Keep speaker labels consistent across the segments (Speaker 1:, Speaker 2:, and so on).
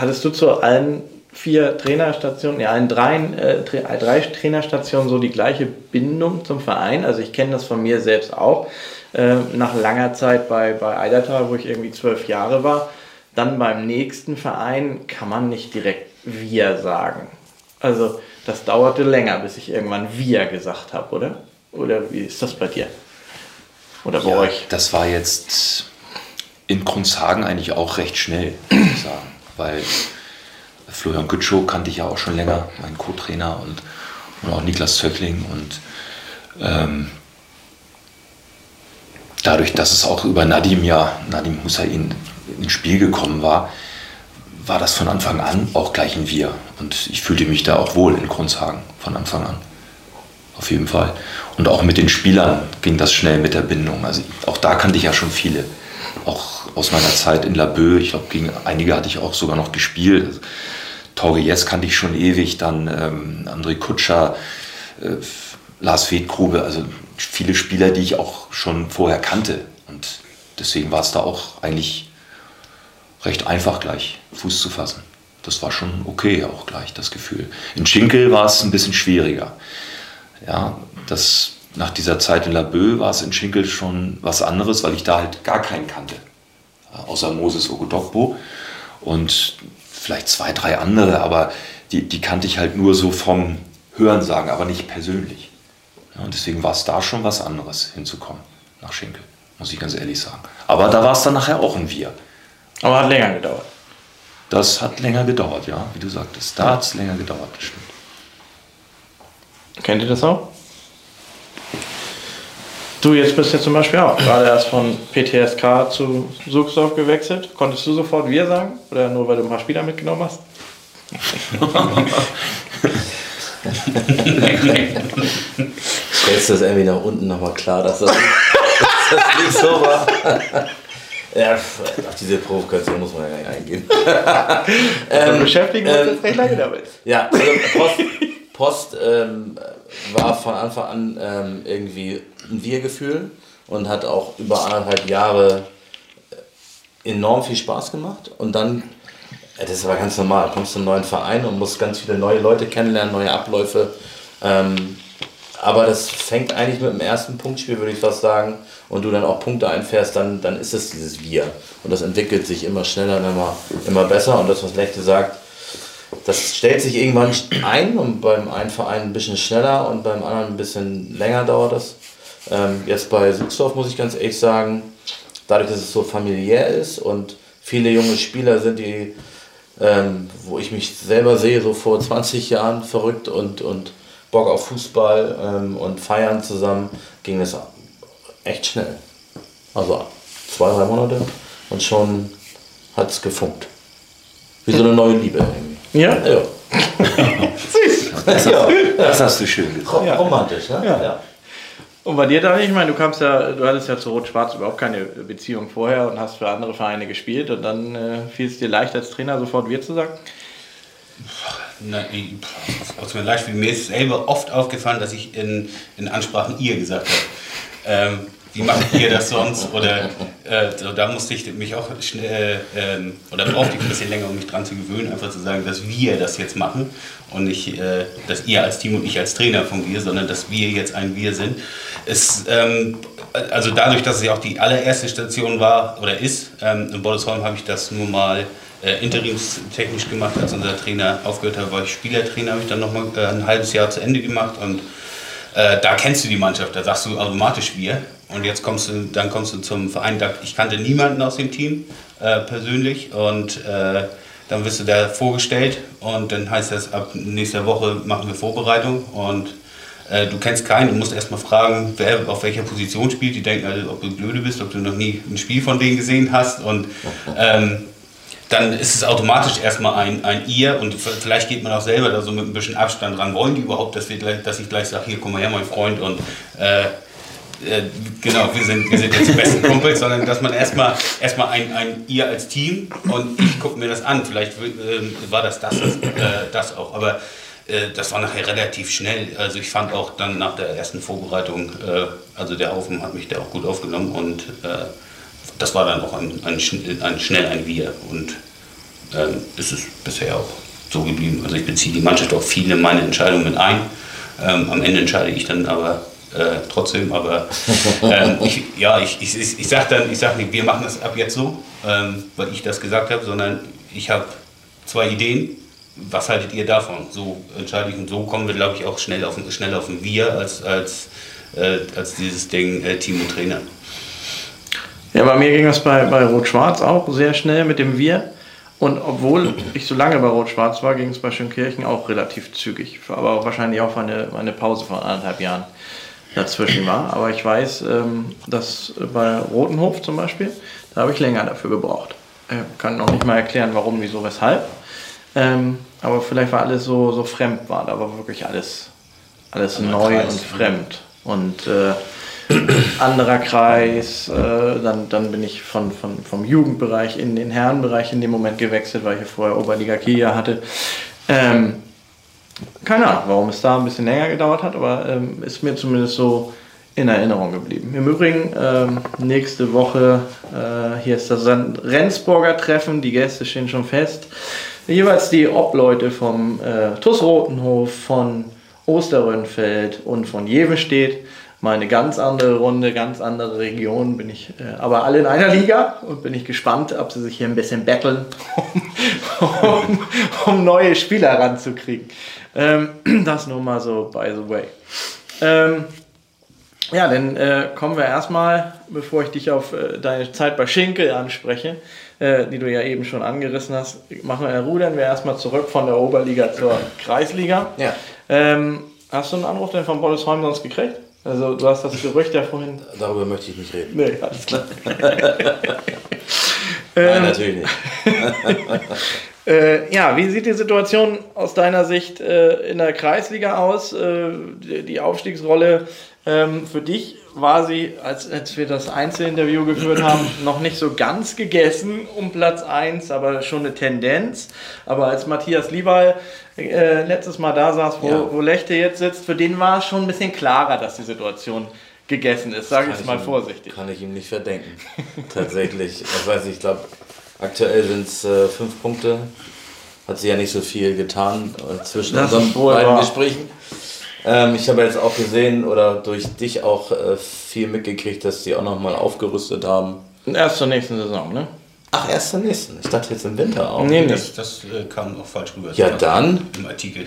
Speaker 1: hattest du zu allen vier Trainerstationen, ja, in drei, äh, drei Trainerstationen so die gleiche Bindung zum Verein? Also ich kenne das von mir selbst auch. Äh, nach langer Zeit bei, bei Eidertal, wo ich irgendwie zwölf Jahre war, dann beim nächsten Verein kann man nicht direkt wir sagen. Also das dauerte länger, bis ich irgendwann wir gesagt habe, oder? Oder wie ist das bei dir?
Speaker 2: Oder bei ja, euch? Das war jetzt in Kronshagen eigentlich auch recht schnell, muss ich sagen. Weil Florian Gütschow kannte ich ja auch schon länger, mein Co-Trainer und, und auch Niklas Zöckling. Und ähm, dadurch, dass es auch über Nadim ja, Nadim Hussein ins Spiel gekommen war, war das von Anfang an auch gleich ein Wir. Und ich fühlte mich da auch wohl in Kronshagen von Anfang an. Auf jeden Fall. Und auch mit den Spielern ging das schnell mit der Bindung. Also auch da kannte ich ja schon viele. Auch aus meiner Zeit in Laboe. Ich glaube, gegen einige hatte ich auch sogar noch gespielt. Torge Jess kannte ich schon ewig. Dann ähm, André Kutscher, äh, Lars Wedgrube. Also viele Spieler, die ich auch schon vorher kannte. Und deswegen war es da auch eigentlich recht einfach gleich Fuß zu fassen. Das war schon okay auch gleich, das Gefühl. In Schinkel war es ein bisschen schwieriger. Ja, das, nach dieser Zeit in Laboe war es in Schinkel schon was anderes, weil ich da halt gar keinen kannte. Außer Moses Ogodokbo und vielleicht zwei, drei andere, aber die, die kannte ich halt nur so vom Hörensagen, aber nicht persönlich. Ja, und deswegen war es da schon was anderes hinzukommen nach Schinkel, muss ich ganz ehrlich sagen. Aber da war es dann nachher auch ein Wir.
Speaker 1: Aber hat länger gedauert.
Speaker 2: Das hat länger gedauert, ja, wie du sagtest. Da hat es länger gedauert, das stimmt.
Speaker 1: Kennt ihr das auch? Du jetzt bist ja zum Beispiel auch gerade erst von PTSK zu Suchsdorf gewechselt. Konntest du sofort wir sagen? Oder nur weil du ein paar Spieler mitgenommen hast?
Speaker 3: Stellst du das irgendwie nach unten nochmal klar, dass das, dass das nicht so war? Ja, auf diese Provokation muss man ja gar nicht eingehen.
Speaker 1: ähm, beschäftigen wir uns ähm, jetzt recht lange damit.
Speaker 3: Ja, also Post, Post ähm, war von Anfang an ähm, irgendwie ein Wir-Gefühl und hat auch über anderthalb Jahre enorm viel Spaß gemacht. Und dann, das ist aber ganz normal, kommst du in einen neuen Verein und musst ganz viele neue Leute kennenlernen, neue Abläufe. Ähm, aber das fängt eigentlich mit dem ersten Punktspiel, würde ich fast sagen, und du dann auch Punkte einfährst, dann, dann ist es dieses Wir. Und das entwickelt sich immer schneller und immer, immer besser. Und das, was Lechte sagt, das stellt sich irgendwann ein und beim einen Verein ein bisschen schneller und beim anderen ein bisschen länger dauert das. Ähm, jetzt bei Sitzdorf muss ich ganz ehrlich sagen, dadurch, dass es so familiär ist und viele junge Spieler sind, die, ähm, wo ich mich selber sehe, so vor 20 Jahren verrückt und, und Bock auf Fußball ähm, und Feiern zusammen, ging das echt schnell. Also zwei, drei Monate und schon hat es gefunkt. Wie so eine neue Liebe irgendwie.
Speaker 1: Ja? Ja.
Speaker 3: Süß. Das, ja. das hast du schön gesagt.
Speaker 1: Ja. Romantisch, ne? Ja. ja. Und bei dir, Daniel, ich meine, du kamst ja, du hattest ja zu Rot-Schwarz überhaupt keine Beziehung vorher und hast für andere Vereine gespielt und dann äh, fiel es dir leicht als Trainer sofort wir zu sagen?
Speaker 4: Nein, was mir leicht Mir ist selber oft aufgefallen, dass ich in, in Ansprachen ihr gesagt habe. Ähm, wie macht ihr das sonst? Oder äh, so, da musste ich mich auch schnell, äh, oder brauchte ich ein bisschen länger, um mich dran zu gewöhnen, einfach zu sagen, dass wir das jetzt machen und nicht, äh, dass ihr als Team und ich als Trainer von wir, sondern dass wir jetzt ein Wir sind. Es, ähm, also dadurch, dass es ja auch die allererste Station war oder ist, ähm, in Bollesholm habe ich das nur mal äh, interimstechnisch gemacht, als unser Trainer aufgehört hat, war ich Spielertrainer, habe ich dann nochmal äh, ein halbes Jahr zu Ende gemacht und äh, da kennst du die Mannschaft, da sagst du automatisch wir. Und jetzt kommst du, dann kommst du zum Verein, ich kannte niemanden aus dem Team äh, persönlich. Und äh, dann wirst du da vorgestellt. Und dann heißt das, ab nächster Woche machen wir Vorbereitung. Und äh, du kennst keinen, du musst erstmal fragen, wer auf welcher Position spielt. Die denken alle, ob du blöde bist, ob du noch nie ein Spiel von denen gesehen hast. Und ähm, dann ist es automatisch erstmal ein, ein Ihr. Und vielleicht geht man auch selber da so mit ein bisschen Abstand ran. Wollen die überhaupt, dass, wir dass ich gleich sage, hier komm mal her, mein Freund. Und äh, äh, genau, wir sind, wir sind jetzt die besten Kumpels, sondern dass man erstmal erstmal ein, ein Ihr als Team und ich gucke mir das an. Vielleicht äh, war das das, äh, das auch, aber äh, das war nachher relativ schnell. Also ich fand auch dann nach der ersten Vorbereitung, äh, also der Haufen hat mich da auch gut aufgenommen und das war dann auch ein, ein, ein schnell ein Wir und ähm, ist es bisher auch so geblieben. Also ich beziehe die Mannschaft auf viele meiner Entscheidungen mit ein. Ähm, am Ende entscheide ich dann aber äh, trotzdem, aber ähm, ich, ja, ich, ich, ich, sage dann, ich sage nicht, wir machen das ab jetzt so, ähm, weil ich das gesagt habe, sondern ich habe zwei Ideen. Was haltet ihr davon? So entscheide ich und so kommen wir, glaube ich, auch schnell auf, schnell auf ein Wir als, als, äh, als dieses Ding äh, Team und Trainer.
Speaker 1: Ja, bei mir ging das bei, bei Rot-Schwarz auch sehr schnell mit dem Wir. Und obwohl ich so lange bei Rot-Schwarz war, ging es bei Schönkirchen auch relativ zügig. Aber auch wahrscheinlich auch eine, eine Pause von anderthalb Jahren dazwischen war. Aber ich weiß, ähm, dass bei Rotenhof zum Beispiel, da habe ich länger dafür gebraucht. Ich kann noch nicht mal erklären, warum, wieso, weshalb. Ähm, aber vielleicht war alles so, so fremd war. Da war wirklich alles, alles neu Kreis. und fremd. Und äh, anderer Kreis, äh, dann, dann bin ich von, von, vom Jugendbereich in den Herrenbereich in dem Moment gewechselt, weil ich ja vorher Oberliga Kia hatte. Ähm, keine Ahnung, warum es da ein bisschen länger gedauert hat, aber ähm, ist mir zumindest so in Erinnerung geblieben. Im Übrigen, ähm, nächste Woche, äh, hier ist das Rendsburger Treffen, die Gäste stehen schon fest. Jeweils die Obleute vom äh, TUS Rotenhof, von Osterrönfeld und von Jevenstedt. Mal eine ganz andere Runde, ganz andere Region, bin ich äh, aber alle in einer Liga und bin ich gespannt, ob sie sich hier ein bisschen betteln, um, um, um neue Spieler ranzukriegen. Ähm, das nur mal so by the way. Ähm, ja, dann äh, kommen wir erstmal, bevor ich dich auf äh, deine Zeit bei Schinkel anspreche, äh, die du ja eben schon angerissen hast, machen wir, rudern wir erstmal zurück von der Oberliga zur Kreisliga. Ja. Ähm, hast du einen Anruf denn von Bollesheim sonst gekriegt? Also du hast das Gerücht ja vorhin.
Speaker 3: Darüber möchte ich nicht reden. Nee, alles klar. Nein, natürlich nicht.
Speaker 1: Äh, ja, wie sieht die Situation aus deiner Sicht äh, in der Kreisliga aus? Äh, die, die, Aufstiegsrolle ähm, für dich war sie, als, als wir das Einzelinterview geführt haben, noch nicht so ganz gegessen um Platz 1, aber schon eine Tendenz. Aber als Matthias Liebal äh, letztes Mal da saß, wo, ja. wo Lechte jetzt sitzt, für den war es schon ein bisschen klarer, dass die Situation gegessen ist, sage ich es mal ihm, vorsichtig.
Speaker 3: Kann ich ihm nicht verdenken. Tatsächlich. Ich weiß nicht, ich glaube, Aktuell sind es äh, fünf Punkte. Hat sich ja nicht so viel getan äh, zwischen das unseren beiden wahr. Gesprächen. Ähm, ich habe jetzt auch gesehen oder durch dich auch äh, viel mitgekriegt, dass die auch nochmal aufgerüstet haben.
Speaker 1: Erst zur nächsten Saison, ne?
Speaker 3: Ach, erst zur nächsten. Ich dachte jetzt im Winter auch.
Speaker 4: Nee, nee. Das, das äh, kam auch falsch rüber.
Speaker 3: Ja, dann.
Speaker 4: Im Artikel.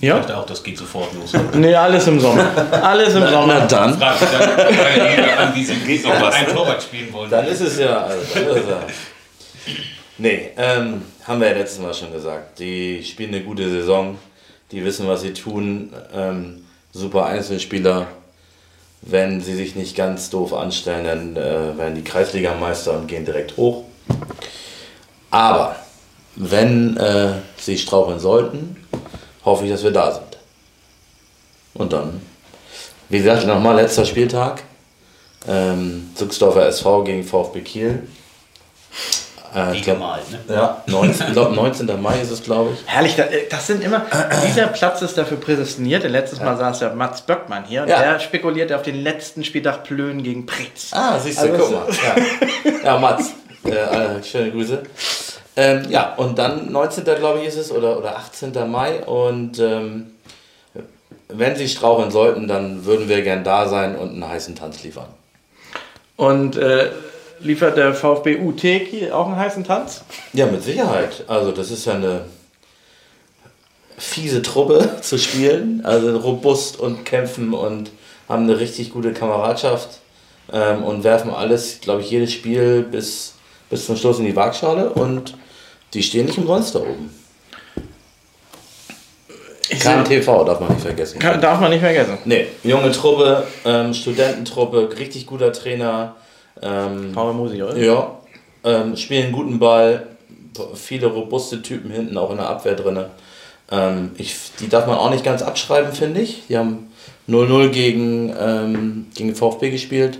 Speaker 4: Ja. Ich dachte auch, das geht sofort los.
Speaker 1: nee, alles im Sommer. Alles im Sommer.
Speaker 3: Na dann.
Speaker 4: Frag dann an, wie sie noch was, ein Torwart spielen wollen.
Speaker 3: Dann ist es ja. Also, dann ist es ja. Nee, ähm, haben wir ja letztes Mal schon gesagt. Die spielen eine gute Saison, die wissen, was sie tun. Ähm, super Einzelspieler. Wenn sie sich nicht ganz doof anstellen, dann äh, werden die Kreisligameister und gehen direkt hoch. Aber wenn äh, sie straucheln sollten, hoffe ich, dass wir da sind. Und dann, wie gesagt, nochmal letzter Spieltag. Ähm, Zuxdorfer SV gegen VfB Kiel.
Speaker 4: Äh, Wie gemalt, ne?
Speaker 3: Ja, 19, glaub, 19. Mai ist es, glaube ich.
Speaker 1: Herrlich, äh, das sind immer, dieser Platz ist dafür prädestiniert. Letztes Mal ja. saß ja Mats Böckmann hier und ja. der spekuliert auf den letzten Spieltag Plön gegen Pretz.
Speaker 3: Ah, siehst du, also, guck mal. Ja, ja Mats, äh, äh, schöne Grüße. Ähm, ja, und dann 19. glaube ich ist es oder, oder 18. Mai und ähm, wenn sie straucheln sollten, dann würden wir gern da sein und einen heißen Tanz liefern.
Speaker 1: Und äh, liefert der VfB UT auch einen heißen Tanz?
Speaker 3: Ja, mit Sicherheit. Also das ist ja eine fiese Truppe zu spielen. Also robust und kämpfen und haben eine richtig gute Kameradschaft ähm, und werfen alles, glaube ich, jedes Spiel bis, bis zum Schluss in die Waagschale und die stehen nicht umsonst da oben. KMTV darf man nicht vergessen.
Speaker 1: Kann, darf man nicht vergessen.
Speaker 3: Nee, junge Truppe, ähm, Studententruppe, richtig guter Trainer, ähm,
Speaker 1: Paul Musi, oder?
Speaker 3: Ja. Ähm, spielen guten Ball, viele robuste Typen hinten auch in der Abwehr drin. Ähm, ich, die darf man auch nicht ganz abschreiben, finde ich. Die haben 0-0 gegen, ähm, gegen VfB gespielt.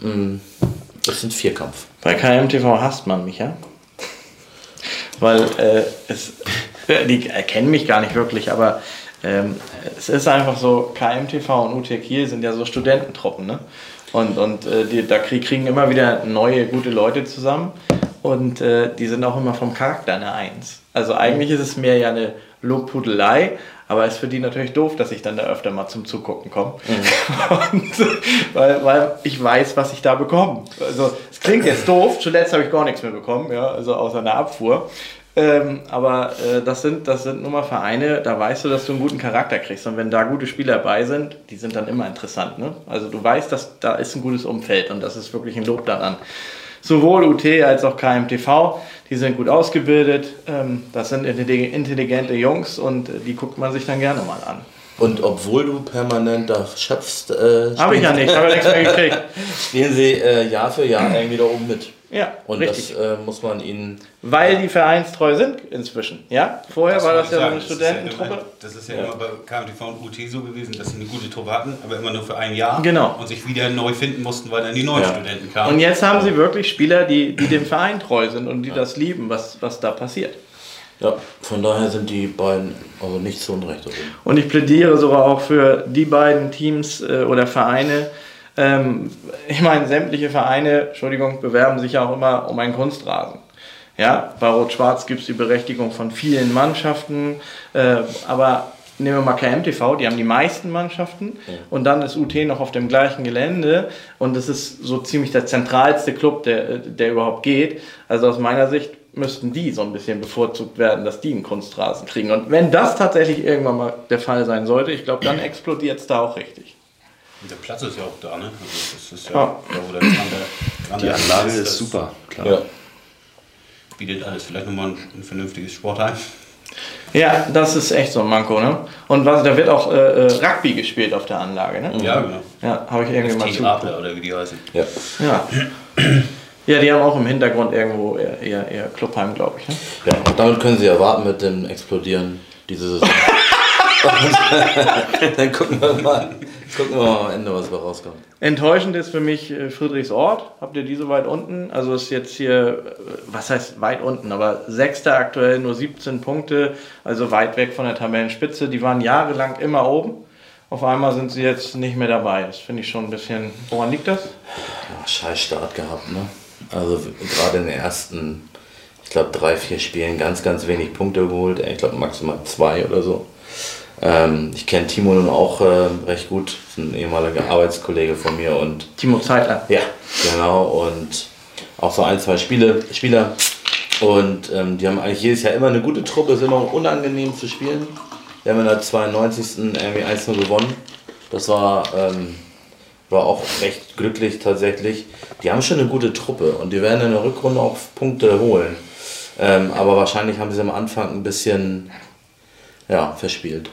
Speaker 3: Mm, das sind Vierkampf.
Speaker 1: Bei KMTV hasst man mich, ja? Weil äh, es, die erkennen mich gar nicht wirklich, aber ähm, es ist einfach so, KMTV und UT Kiel sind ja so Studententruppen, ne? Und, und äh, die, da kriegen immer wieder neue, gute Leute zusammen. und äh, die sind auch immer vom Charakter eine Eins. Also eigentlich ist es mehr ja eine Lobpudelei, aber es ist für die natürlich doof, dass ich dann da öfter mal zum Zugucken komme. Mhm. weil, weil ich weiß, was ich da bekomme. Also es klingt jetzt doof, zuletzt habe ich gar nichts mehr bekommen, ja, also außer einer Abfuhr. Ähm, aber äh, das, sind, das sind nun mal Vereine, da weißt du, dass du einen guten Charakter kriegst. Und wenn da gute Spieler dabei sind, die sind dann immer interessant. Ne? Also du weißt, dass da ist ein gutes Umfeld und das ist wirklich ein Lob daran. Sowohl UT als auch KMTV, die sind gut ausgebildet, ähm, das sind intelligente Jungs und die guckt man sich dann gerne mal an.
Speaker 3: Und obwohl du permanent da schöpfst, äh,
Speaker 1: habe ich ja nicht, habe nichts mehr gekriegt.
Speaker 3: Spielen sie äh, Jahr für Jahr irgendwie da oben mit.
Speaker 1: Ja,
Speaker 3: und richtig. das äh, muss man ihnen.
Speaker 1: Weil die vereinstreu sind inzwischen. Ja, vorher das war das ja so eine Studententruppe.
Speaker 4: Das ist ja, immer, das ist ja ja. immer bei KMTV und UT so gewesen, dass sie eine gute Truppe hatten, aber immer nur für ein Jahr.
Speaker 1: Genau.
Speaker 4: Und sich wieder neu finden mussten, weil dann die neuen ja. Studenten kamen.
Speaker 1: Und jetzt haben sie wirklich Spieler, die, die dem Verein treu sind und die das lieben, was, was da passiert.
Speaker 3: Ja, von daher sind die beiden also nicht zu Unrecht.
Speaker 1: Und ich plädiere sogar auch für die beiden Teams äh, oder Vereine, ähm, ich meine, sämtliche Vereine, Entschuldigung, bewerben sich ja auch immer um einen Kunstrasen. Ja, bei Rot-Schwarz gibt es die Berechtigung von vielen Mannschaften, äh, aber nehmen wir mal KMTV, die haben die meisten Mannschaften ja. und dann ist UT noch auf dem gleichen Gelände und das ist so ziemlich der zentralste Club, der, der überhaupt geht. Also aus meiner Sicht müssten die so ein bisschen bevorzugt werden, dass die einen Kunstrasen kriegen. Und wenn das tatsächlich irgendwann mal der Fall sein sollte, ich glaube, dann explodiert es da auch richtig.
Speaker 4: Der Platz ist ja auch da, ne? Also das ist ja,
Speaker 2: ja. da, wo der Die Anlage ist, ist super, klar. Ja.
Speaker 4: Bietet alles. Vielleicht nochmal ein, ein vernünftiges Sportheim.
Speaker 1: Ja, das ist echt so ein Manko, ne? Und was, da wird auch äh, äh Rugby gespielt auf der Anlage, ne?
Speaker 4: Ja, genau.
Speaker 1: Ja, habe ich irgendwie mal
Speaker 4: zu. Adler oder wie die heißen.
Speaker 1: Ja. ja. Ja, die haben auch im Hintergrund irgendwo eher, eher, eher Clubheim, glaube ich. Ne?
Speaker 3: Ja, und damit können sie erwarten mit dem Explodieren diese Saison. dann gucken wir mal. Gucken wir mal am Ende, was da rauskommt.
Speaker 1: Enttäuschend ist für mich äh, Friedrichsort. Habt ihr die so weit unten? Also ist jetzt hier, äh, was heißt weit unten, aber sechster aktuell nur 17 Punkte, also weit weg von der Tabellenspitze. Die waren jahrelang immer oben. Auf einmal sind sie jetzt nicht mehr dabei. Das finde ich schon ein bisschen. Woran liegt das?
Speaker 3: Ja, scheiß Start gehabt, ne? Also gerade in den ersten, ich glaube, drei, vier Spielen ganz, ganz wenig Punkte geholt. Ich glaube maximal zwei oder so. Ähm, ich kenne Timo nun auch äh, recht gut, ein ehemaliger Arbeitskollege von mir und
Speaker 1: Timo Zeitler.
Speaker 3: Ja, genau und auch so ein, zwei Spiele, Spieler und ähm, die haben eigentlich jedes Jahr immer eine gute Truppe, ist immer unangenehm zu spielen. Wir haben in der 92. irgendwie 1-0 gewonnen. Das war, ähm, war auch recht glücklich tatsächlich. Die haben schon eine gute Truppe und die werden in der Rückrunde auch Punkte holen. Ähm, aber wahrscheinlich haben sie am Anfang ein bisschen ja, verspielt.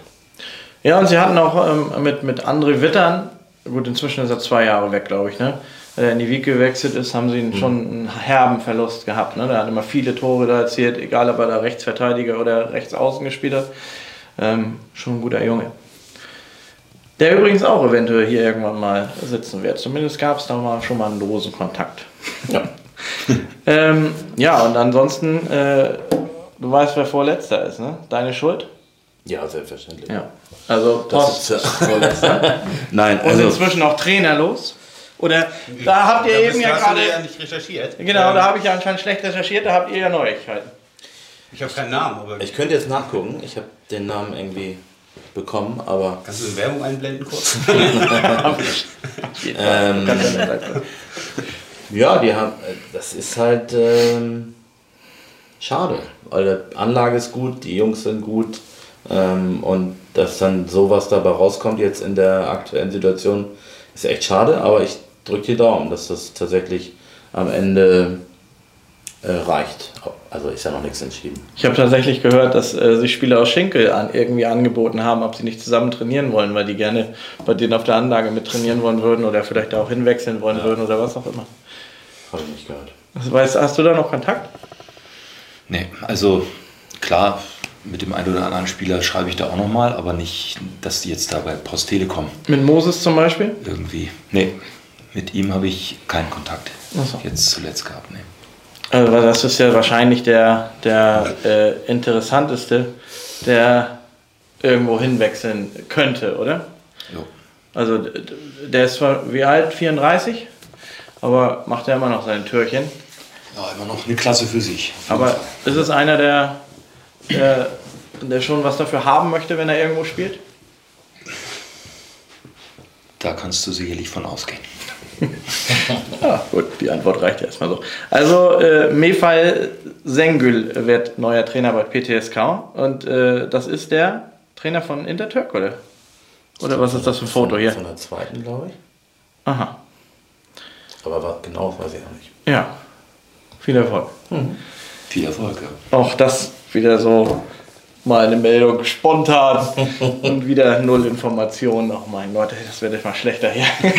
Speaker 1: Ja, und sie hatten auch ähm, mit, mit André Wittern, gut, inzwischen ist er zwei Jahre weg, glaube ich, ne? der in die Wieg gewechselt ist, haben sie mhm. schon einen herben Verlust gehabt. Ne? Der hat immer viele Tore da erzielt, egal ob er da Rechtsverteidiger oder Rechtsaußen gespielt hat. Ähm, schon ein guter Junge. Der übrigens auch eventuell hier irgendwann mal sitzen wird. Zumindest gab es da mal schon mal einen losen Kontakt. Ja, ähm, ja und ansonsten, äh, du weißt, wer Vorletzter ist, ne? Deine Schuld?
Speaker 3: Ja, selbstverständlich.
Speaker 1: Ja. Also Post vorletzter.
Speaker 3: Nein,
Speaker 1: also. Und inzwischen auch trainerlos. Oder da habt ihr da eben ja gerade.
Speaker 4: ja nicht recherchiert.
Speaker 1: Genau, ähm, da habe ich ja anscheinend schlecht recherchiert, da habt ihr ja Neuigkeiten.
Speaker 4: Ich habe keinen Namen, aber.
Speaker 3: Ich könnte jetzt nachgucken, ich habe den Namen irgendwie bekommen, aber.
Speaker 4: Kannst du eine Werbung einblenden kurz?
Speaker 3: ähm, ja, die haben. Das ist halt ähm, schade, weil die Anlage ist gut, die Jungs sind gut. Ähm, und dass dann sowas dabei rauskommt jetzt in der aktuellen Situation, ist echt schade, aber ich drücke die Daumen, dass das tatsächlich am Ende äh, reicht. Also ist ja noch nichts entschieden.
Speaker 1: Ich habe tatsächlich gehört, dass äh, sich Spieler aus Schinkel an, irgendwie angeboten haben, ob sie nicht zusammen trainieren wollen, weil die gerne bei denen auf der Anlage mit trainieren wollen würden oder vielleicht auch hinwechseln wollen ja. würden oder was auch immer.
Speaker 3: Habe ich nicht gehört.
Speaker 1: weißt, hast du da noch Kontakt?
Speaker 2: Nee, also klar, mit dem einen oder anderen Spieler schreibe ich da auch nochmal, aber nicht, dass die jetzt da bei Post Telekom.
Speaker 1: Mit Moses zum Beispiel?
Speaker 2: Irgendwie. Nee, mit ihm habe ich keinen Kontakt so. jetzt zuletzt gehabt. Nee.
Speaker 1: Also das ist ja wahrscheinlich der, der äh, interessanteste, der irgendwo hinwechseln könnte, oder?
Speaker 2: Jo.
Speaker 1: Also der ist zwar wie alt? 34? Aber macht er immer noch sein Türchen.
Speaker 2: Ja, immer noch eine Klasse für sich.
Speaker 1: Aber ist es einer, der, der, der schon was dafür haben möchte, wenn er irgendwo spielt?
Speaker 2: Da kannst du sicherlich von ausgehen.
Speaker 1: Ja, gut, die Antwort reicht ja erstmal so. Also, äh, Mefal Sengül wird neuer Trainer bei PTSK und äh, das ist der Trainer von Intertürk, oder? Oder was ist das für ein Foto hier?
Speaker 3: Von der zweiten, glaube ich.
Speaker 1: Aha,
Speaker 3: Aber was genau, weiß ich auch nicht.
Speaker 1: ja. Viel Erfolg.
Speaker 2: Viel Erfolg, ja.
Speaker 1: Auch das wieder so mal eine Meldung spontan und wieder null Informationen. Oh mein Gott, das wird jetzt mal schlechter hier.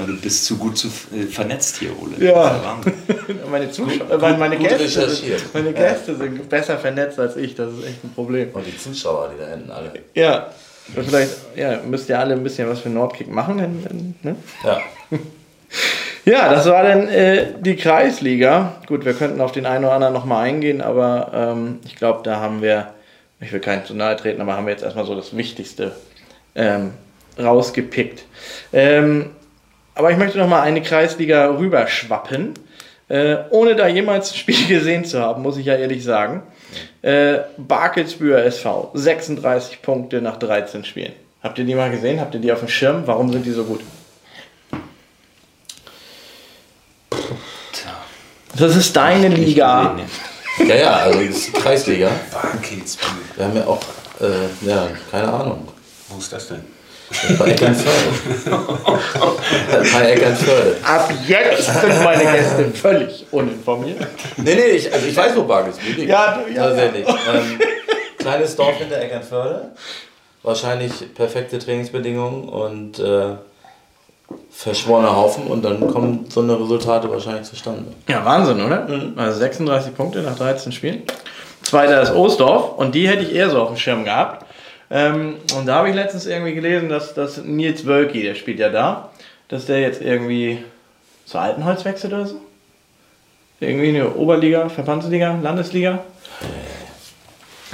Speaker 2: Also du bist zu gut zu, äh, vernetzt hier, Ole.
Speaker 1: Ja.
Speaker 2: Das ist Wahnsinn.
Speaker 1: Meine Zuschauer, meine, meine,
Speaker 3: gut
Speaker 1: Gäste, sind, meine Gäste sind besser vernetzt als ich, das ist echt ein Problem.
Speaker 3: Und die Zuschauer, die da hinten alle.
Speaker 1: Ja, vielleicht ja, müsst ihr alle ein bisschen was für Nordkick machen. Denn, ne?
Speaker 3: Ja.
Speaker 1: Ja, das war dann äh, die Kreisliga. Gut, wir könnten auf den einen oder anderen nochmal eingehen, aber ähm, ich glaube, da haben wir, ich will keinen zu nahe treten, aber haben wir jetzt erstmal so das Wichtigste ähm, rausgepickt. Ähm, aber ich möchte nochmal eine Kreisliga rüberschwappen. Äh, ohne da jemals ein Spiel gesehen zu haben, muss ich ja ehrlich sagen. Äh, Barkelsbüher SV, 36 Punkte nach 13 Spielen. Habt ihr die mal gesehen? Habt ihr die auf dem Schirm? Warum sind die so gut? Das ist deine Liga.
Speaker 3: Ja, ja, also das ist die Kreisliga.
Speaker 4: Barkelsbühl.
Speaker 3: Wir haben ja auch, äh, ja, keine Ahnung.
Speaker 4: Wo ist das denn?
Speaker 3: Bei Eckernförde. Bei Eckernförde.
Speaker 1: Ab jetzt sind meine Gäste völlig uninformiert.
Speaker 3: Nee, nee, ich, also ich weiß, wo Barkelsbühl liegt.
Speaker 1: Ja, du- ja,
Speaker 3: Tatsächlich. Ähm, kleines Dorf hinter Eckernförde. Wahrscheinlich perfekte Trainingsbedingungen und äh, verschworener Haufen und dann kommen so eine Resultate wahrscheinlich zustande.
Speaker 1: Ja, Wahnsinn, oder? Also 36 Punkte nach 13 Spielen. Zweiter ist Ostdorf und die hätte ich eher so auf dem Schirm gehabt. Ähm, und da habe ich letztens irgendwie gelesen, dass, dass Nils Wölki, der spielt ja da, dass der jetzt irgendwie zur Altenholz wechselt oder so. Irgendwie eine Oberliga, Verbandsliga, Landesliga.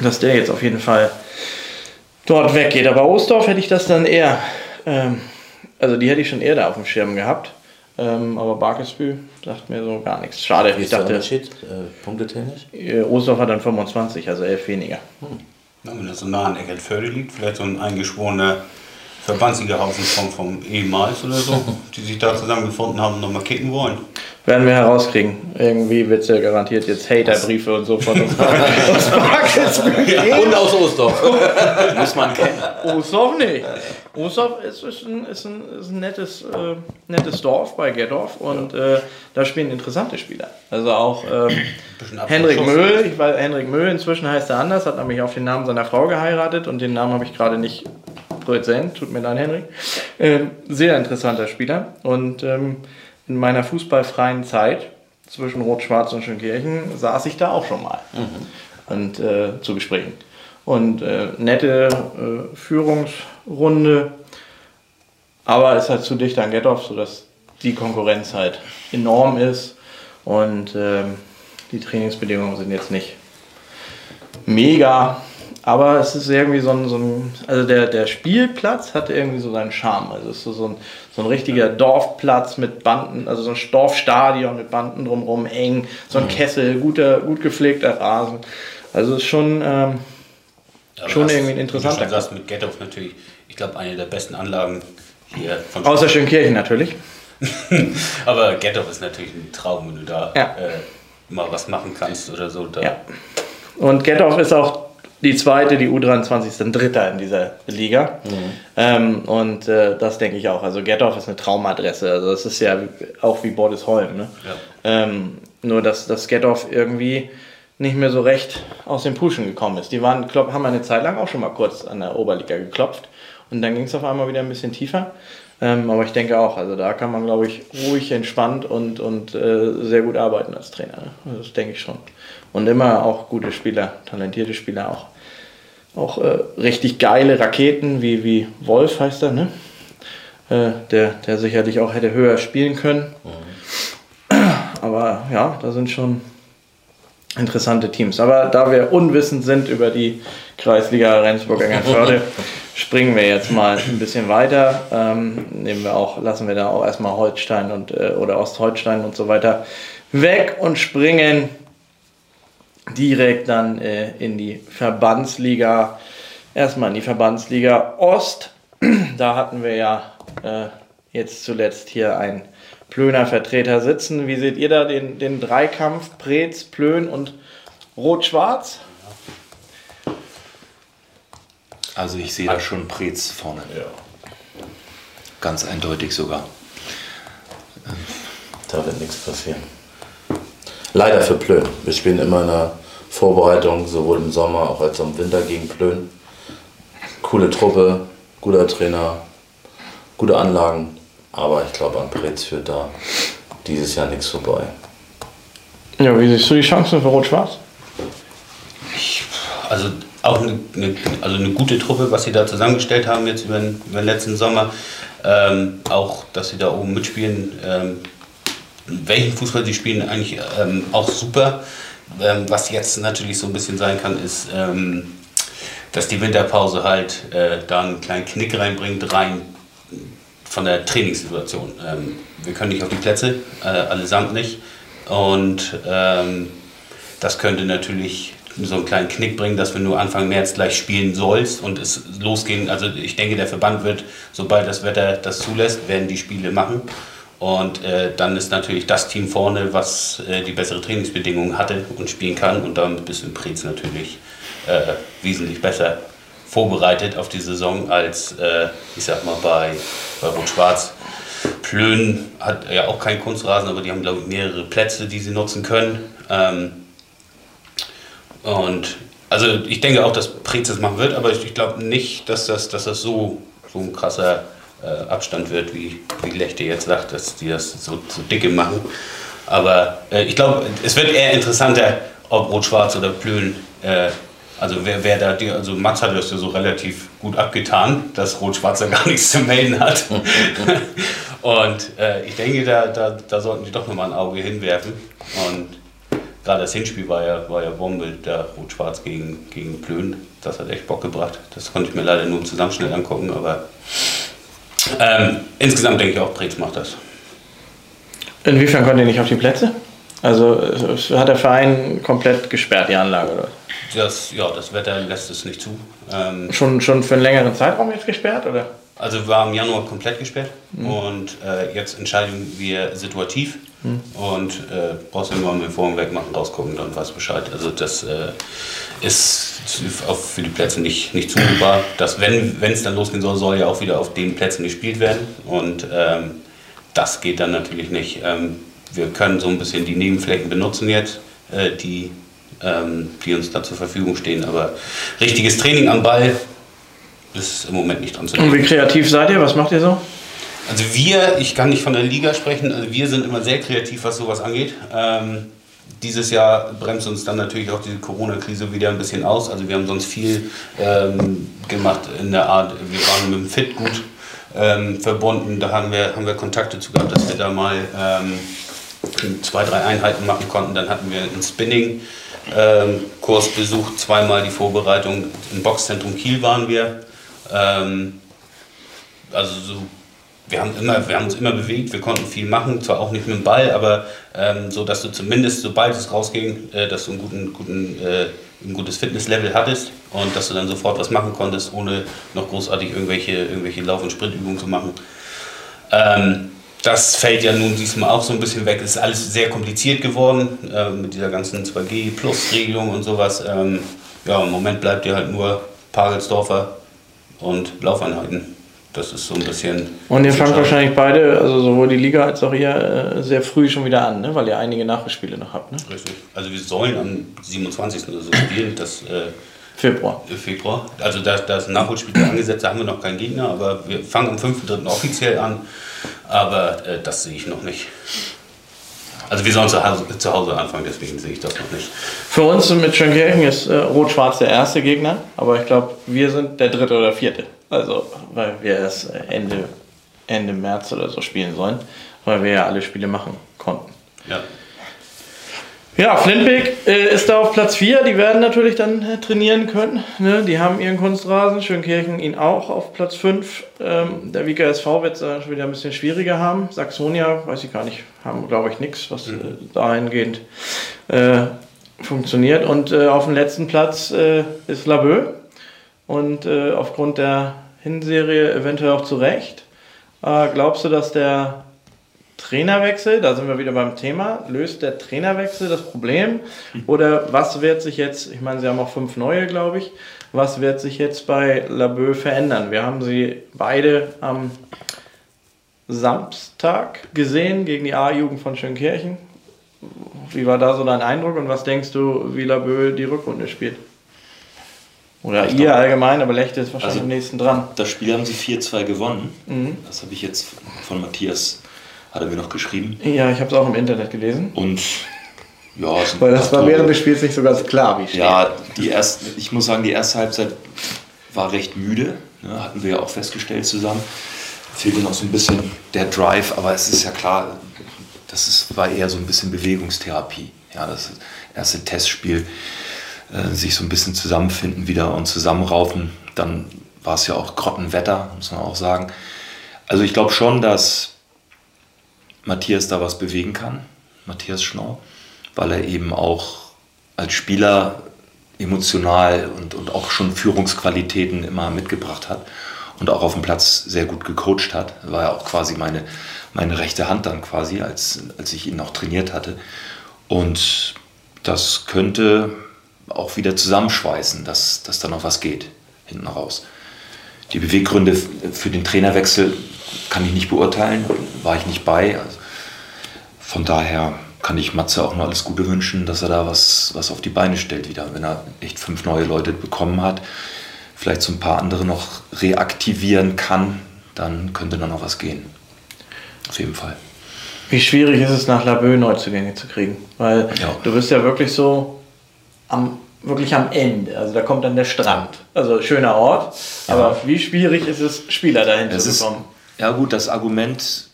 Speaker 1: Dass der jetzt auf jeden Fall dort weggeht. Aber Ostdorf hätte ich das dann eher, ähm, also die hätte ich schon eher da auf dem Schirm gehabt. Ähm, aber Barkesbü sagt mir so gar nichts. Schade,
Speaker 3: Wie
Speaker 1: ich
Speaker 3: ist der
Speaker 1: dachte,
Speaker 3: Unterschied? Äh, punktetechnisch?
Speaker 1: äh, Ostdorf hat dann 25, also 11 weniger.
Speaker 4: Na, wenn das so nah an Eckernförde liegt, vielleicht so ein eingeschworener Verbandsliga-Haufen vom, vom ehemals oder so, die sich da zusammengefunden haben und nochmal kicken wollen.
Speaker 1: Werden wir herauskriegen. Irgendwie wird es ja garantiert jetzt Haterbriefe und so von uns. geben.
Speaker 3: Und aus Ostdorf.
Speaker 2: Muss man kennen.
Speaker 1: Ostdorf nicht. Ostdorf ist, ist, ein, ist, ein, ist ein nettes, äh, nettes Dorf bei Gerdorf und äh, da spielen interessante Spieler. Also auch ähm, Henrik. Möhl, ich weiß, Henrik Möhl, inzwischen heißt er anders, hat nämlich auf den Namen seiner Frau geheiratet und den Namen habe ich gerade nicht präsent, tut mir leid, Henrik. Ähm, sehr interessanter Spieler. Und ähm, in meiner fußballfreien Zeit zwischen Rot-Schwarz und Schönkirchen saß ich da auch schon mal. Und äh, zu Gesprächen. Und äh, nette äh, Führungsrunde, aber ist halt zu dicht an Gethoff, sodass die Konkurrenz halt enorm ist. Und ähm, die Trainingsbedingungen sind jetzt nicht mega, aber es ist irgendwie so ein, so ein also der, der Spielplatz hat irgendwie so seinen Charme. Also es ist so, ein, so ein richtiger Dorfplatz mit Banden, also so ein Dorfstadion mit Banden drumherum, eng, so ein Kessel, guter, gut gepflegter Rasen. Also es ist schon, ähm,
Speaker 4: Aber
Speaker 1: Schon irgendwie ein interessanter
Speaker 4: Du sagst, mit Ghetto natürlich, ich glaube, eine der besten Anlagen hier von
Speaker 1: außer Schönkirchen natürlich.
Speaker 4: Aber Ghetto ist natürlich ein Traum, wenn du da
Speaker 1: Ja.
Speaker 4: äh, mal was machen kannst oder so. Da.
Speaker 1: Ja. Und Gethoff ist auch die zweite, die U23 ist ein Dritter in dieser Liga. Ähm, und äh, das denke ich auch. Also Gethoff ist eine Traumadresse. Also das ist ja auch wie Bordesholm. Ne?
Speaker 4: Ja.
Speaker 1: Ähm, nur, dass, dass Gethoff irgendwie nicht mehr so recht aus den Puschen gekommen ist. Die waren, klopp, haben eine Zeit lang auch schon mal kurz an der Oberliga geklopft. Und dann ging es auf einmal wieder ein bisschen tiefer. Ähm, aber ich denke auch, also da kann man, glaube ich, ruhig, entspannt und, und äh, sehr gut arbeiten als Trainer. Ne? Also Das denke ich schon. Und immer auch gute Spieler, talentierte Spieler auch. Auch äh, richtig geile Raketen, wie, wie Wolf heißt er, ne? Äh, der, der sicherlich auch hätte höher spielen können. Aber ja, da sind schon interessante Teams. Aber da wir unwissend sind über die Kreisliga Rendsburg-Eckernförde springen wir jetzt mal ein bisschen weiter. Ähm, nehmen wir auch, lassen wir da auch erstmal Holstein und äh, oder Ostholstein und so weiter weg und springen direkt dann äh, in die Verbandsliga. Erstmal in die Verbandsliga Ost. da hatten wir ja äh, jetzt zuletzt hier ein Plöner Vertreter sitzen. Wie seht ihr da den, den Dreikampf Preetz, Plön und Rot-Schwarz?
Speaker 2: Also ich sehe da schon Preetz vorne.
Speaker 3: Ja.
Speaker 2: Ganz eindeutig sogar.
Speaker 3: Da wird nichts passieren. Leider für Plön. Wir spielen immer in der Vorbereitung, sowohl im Sommer auch als auch im Winter gegen Plön. Coole Truppe, guter Trainer, gute Anlagen. Aber ich glaube, an Preetz führt da dieses Jahr nichts vorbei.
Speaker 1: Ja, wie siehst du die Chancen für Rot-Schwarz?
Speaker 4: Also auch eine, eine, also eine gute Truppe, was sie da zusammengestellt haben jetzt über den, über den letzten Sommer. Ähm, auch, dass sie da oben mitspielen. Ähm, welchen Fußball sie spielen, eigentlich ähm, auch super. Ähm, was jetzt natürlich so ein bisschen sein kann, ist, ähm, dass die Winterpause halt äh, da einen kleinen Knick reinbringt, rein von der Trainingssituation. Ähm, wir können nicht auf die Plätze, äh, allesamt nicht. Und ähm, das könnte natürlich so einen kleinen Knick bringen, dass wir nur Anfang März gleich spielen sollst und es losgehen. Also ich denke, der Verband wird, sobald das Wetter das zulässt, werden die Spiele machen. Und äh, dann ist natürlich das Team vorne, was äh, die bessere Trainingsbedingungen hatte und spielen kann. Und dann bist du in Preetz natürlich äh, wesentlich besser vorbereitet auf die Saison als, äh, ich sag mal, bei, bei Rot-Schwarz. Plön hat ja auch keinen Kunstrasen, aber die haben, glaube ich, mehrere Plätze, die sie nutzen können. Ähm, und also ich denke auch, dass Preetz das machen wird, aber ich, ich glaube nicht, dass das, dass das so, so ein krasser äh, Abstand wird, wie, wie Lechte jetzt sagt, dass die das so, so dicke machen. Aber äh, ich glaube, es wird eher interessanter, ob Rot-Schwarz oder Plön, äh, also wer, wer da, die, also Mats hat das ja so relativ gut abgetan, dass Rot-Schwarz da gar nichts zu melden hat. Und äh, ich denke, da, da, da sollten die doch nochmal ein Auge hinwerfen. Und gerade das Hinspiel war ja, war ja Bombe, der Rot-Schwarz gegen, gegen Plön. Das hat echt Bock gebracht. Das konnte ich mir leider nur im Zusammenschnitt angucken, aber ähm, insgesamt denke ich auch, Preetz macht das.
Speaker 1: Inwiefern konnte ihr nicht auf die Plätze? Also hat der Verein komplett gesperrt, die Anlage, oder?
Speaker 4: Das, ja, das Wetter lässt es nicht zu. Ähm,
Speaker 1: Schon, schon für einen längeren Zeitraum jetzt gesperrt, oder?
Speaker 4: Also war im Januar komplett gesperrt und äh, jetzt entscheiden wir situativ und äh, brauchst du nur mit dem Vorhang wegmachen, rausgucken, dann weißt Bescheid. Also das äh, ist auch für die Plätze nicht, nicht zumutbar. Dass wenn es dann losgehen soll, soll ja auch wieder auf den Plätzen gespielt werden und ähm, das geht dann natürlich nicht. Ähm, wir können so ein bisschen die Nebenflächen benutzen jetzt, äh, die, ähm, die uns da zur Verfügung stehen, aber richtiges Training am Ball ist im Moment nicht dran zu
Speaker 1: Und wie kreativ seid ihr? Was macht ihr so?
Speaker 4: Also wir, ich kann nicht von der Liga sprechen, also wir sind immer sehr kreativ, was sowas angeht. Ähm, dieses Jahr bremst uns dann natürlich auch diese Corona-Krise wieder ein bisschen aus. Also wir haben sonst viel ähm, gemacht in der Art, wir waren mit dem Fit gut ähm, verbunden. Da haben wir, haben wir Kontakte zu gehabt, dass wir da mal ähm, zwei, drei Einheiten machen konnten. Dann hatten wir einen Spinning-Kurs besucht, zweimal die Vorbereitung. Im Boxzentrum Kiel waren wir. Ähm, also so, wir haben, immer, wir haben uns immer bewegt, wir konnten viel machen, zwar auch nicht mit dem Ball, aber ähm, so, dass du zumindest, sobald es rausging, äh, dass du einen guten, guten, äh, ein gutes Fitnesslevel hattest und dass du dann sofort was machen konntest, ohne noch großartig irgendwelche, irgendwelche Lauf- und Sprintübungen zu machen. Ähm, das fällt ja nun diesmal auch so ein bisschen weg. Es ist alles sehr kompliziert geworden äh, mit dieser ganzen 2G-Plus-Regelung und sowas. Ähm, ja, im Moment bleibt dir halt nur Pagelsdorfer und Laufeinheiten. Das ist so ein bisschen.
Speaker 1: Und ihr fangt wahrscheinlich beide, also sowohl die Liga als auch ihr, äh, sehr früh schon wieder an, ne? weil ihr einige Nachspiele noch habt. Ne?
Speaker 4: Richtig. Also wir sollen am 27. oder so spielen, das äh,
Speaker 1: Februar.
Speaker 4: Februar. Also da, da ist ein Nachholspiel angesetzt, da haben wir noch keinen Gegner, aber wir fangen am 5.3. offiziell an. Aber äh, das sehe ich noch nicht. Also wir sollen zu Hause, zu Hause anfangen, deswegen sehe ich das noch nicht.
Speaker 1: Für uns mit Schönkirchen ist äh, Rot-Schwarz der erste Gegner, aber ich glaube, wir sind der dritte oder vierte. Also, weil wir erst äh, Ende, Ende März oder so spielen sollen, weil wir ja alle Spiele machen konnten.
Speaker 4: Ja.
Speaker 1: Ja, Flintbeck äh, ist da auf Platz 4. Die werden natürlich dann äh, trainieren können. Ne? Die haben ihren Kunstrasen. Schönkirchen ihn auch auf Platz 5. Ähm, der Wieker SV wird es äh, schon wieder ein bisschen schwieriger haben. Saxonia, weiß ich gar nicht, haben glaube ich nichts, was äh, dahingehend äh, funktioniert. Und äh, auf dem letzten Platz ist Labö. Und aufgrund der Hinserie eventuell auch zu Recht. glaubst du, dass der Trainerwechsel, da sind wir wieder beim Thema, löst der Trainerwechsel das Problem? Oder was wird sich jetzt, ich meine, Sie haben auch fünf neue, glaube ich, was wird sich jetzt bei Labö verändern? Wir haben sie beide am Samstag gesehen gegen die A-Jugend von Schönkirchen. Wie war da so dein Eindruck und was denkst du, wie Labö die Rückrunde spielt? Oder ich ihr allgemein, aber Lechte ist wahrscheinlich also am nächsten dran.
Speaker 2: Das Spiel haben sie 4-2 gewonnen. Mhm. Das habe ich jetzt von Matthias hat er mir noch geschrieben.
Speaker 1: Ja, ich habe es auch im Internet gelesen.
Speaker 2: Und ja,
Speaker 1: weil das war während des Spiels nicht so ganz klar, wie
Speaker 2: steht. Ja, die erste, ich muss sagen, die erste Halbzeit war recht müde. Ne, hatten wir ja auch festgestellt zusammen. Fehlte noch so ein bisschen der Drive, aber es ist ja klar, das ist, war eher so ein bisschen Bewegungstherapie. Ja, das erste Testspiel, äh, sich so ein bisschen zusammenfinden wieder und zusammenraufen. Dann war es ja auch Grottenwetter, muss man auch sagen. Also ich glaube schon, dass Matthias da was bewegen kann, Matthias Schnau, weil er eben auch als Spieler emotional und, und auch schon Führungsqualitäten immer mitgebracht hat und auch auf dem Platz sehr gut gecoacht hat. War ja auch quasi meine, meine rechte Hand dann quasi, als, als ich ihn noch trainiert hatte. Und das könnte auch wieder zusammenschweißen, dass, dass da noch was geht hinten raus. Die Beweggründe für den Trainerwechsel kann ich nicht beurteilen, war ich nicht bei. Also von daher kann ich Matze auch nur alles Gute wünschen, dass er da was, was auf die Beine stellt wieder. Wenn er echt fünf neue Leute bekommen hat, vielleicht so ein paar andere noch reaktivieren kann, dann könnte da noch was gehen. Auf jeden Fall.
Speaker 1: Wie schwierig ist es, nach Laboe Neuzugänge zu kriegen? Weil ja. du bist ja wirklich so am, wirklich am Ende. Also da kommt dann der Strand. Also schöner Ort. Ja. Aber wie schwierig ist es, Spieler dahin es zu bekommen?
Speaker 2: Ja gut, das Argument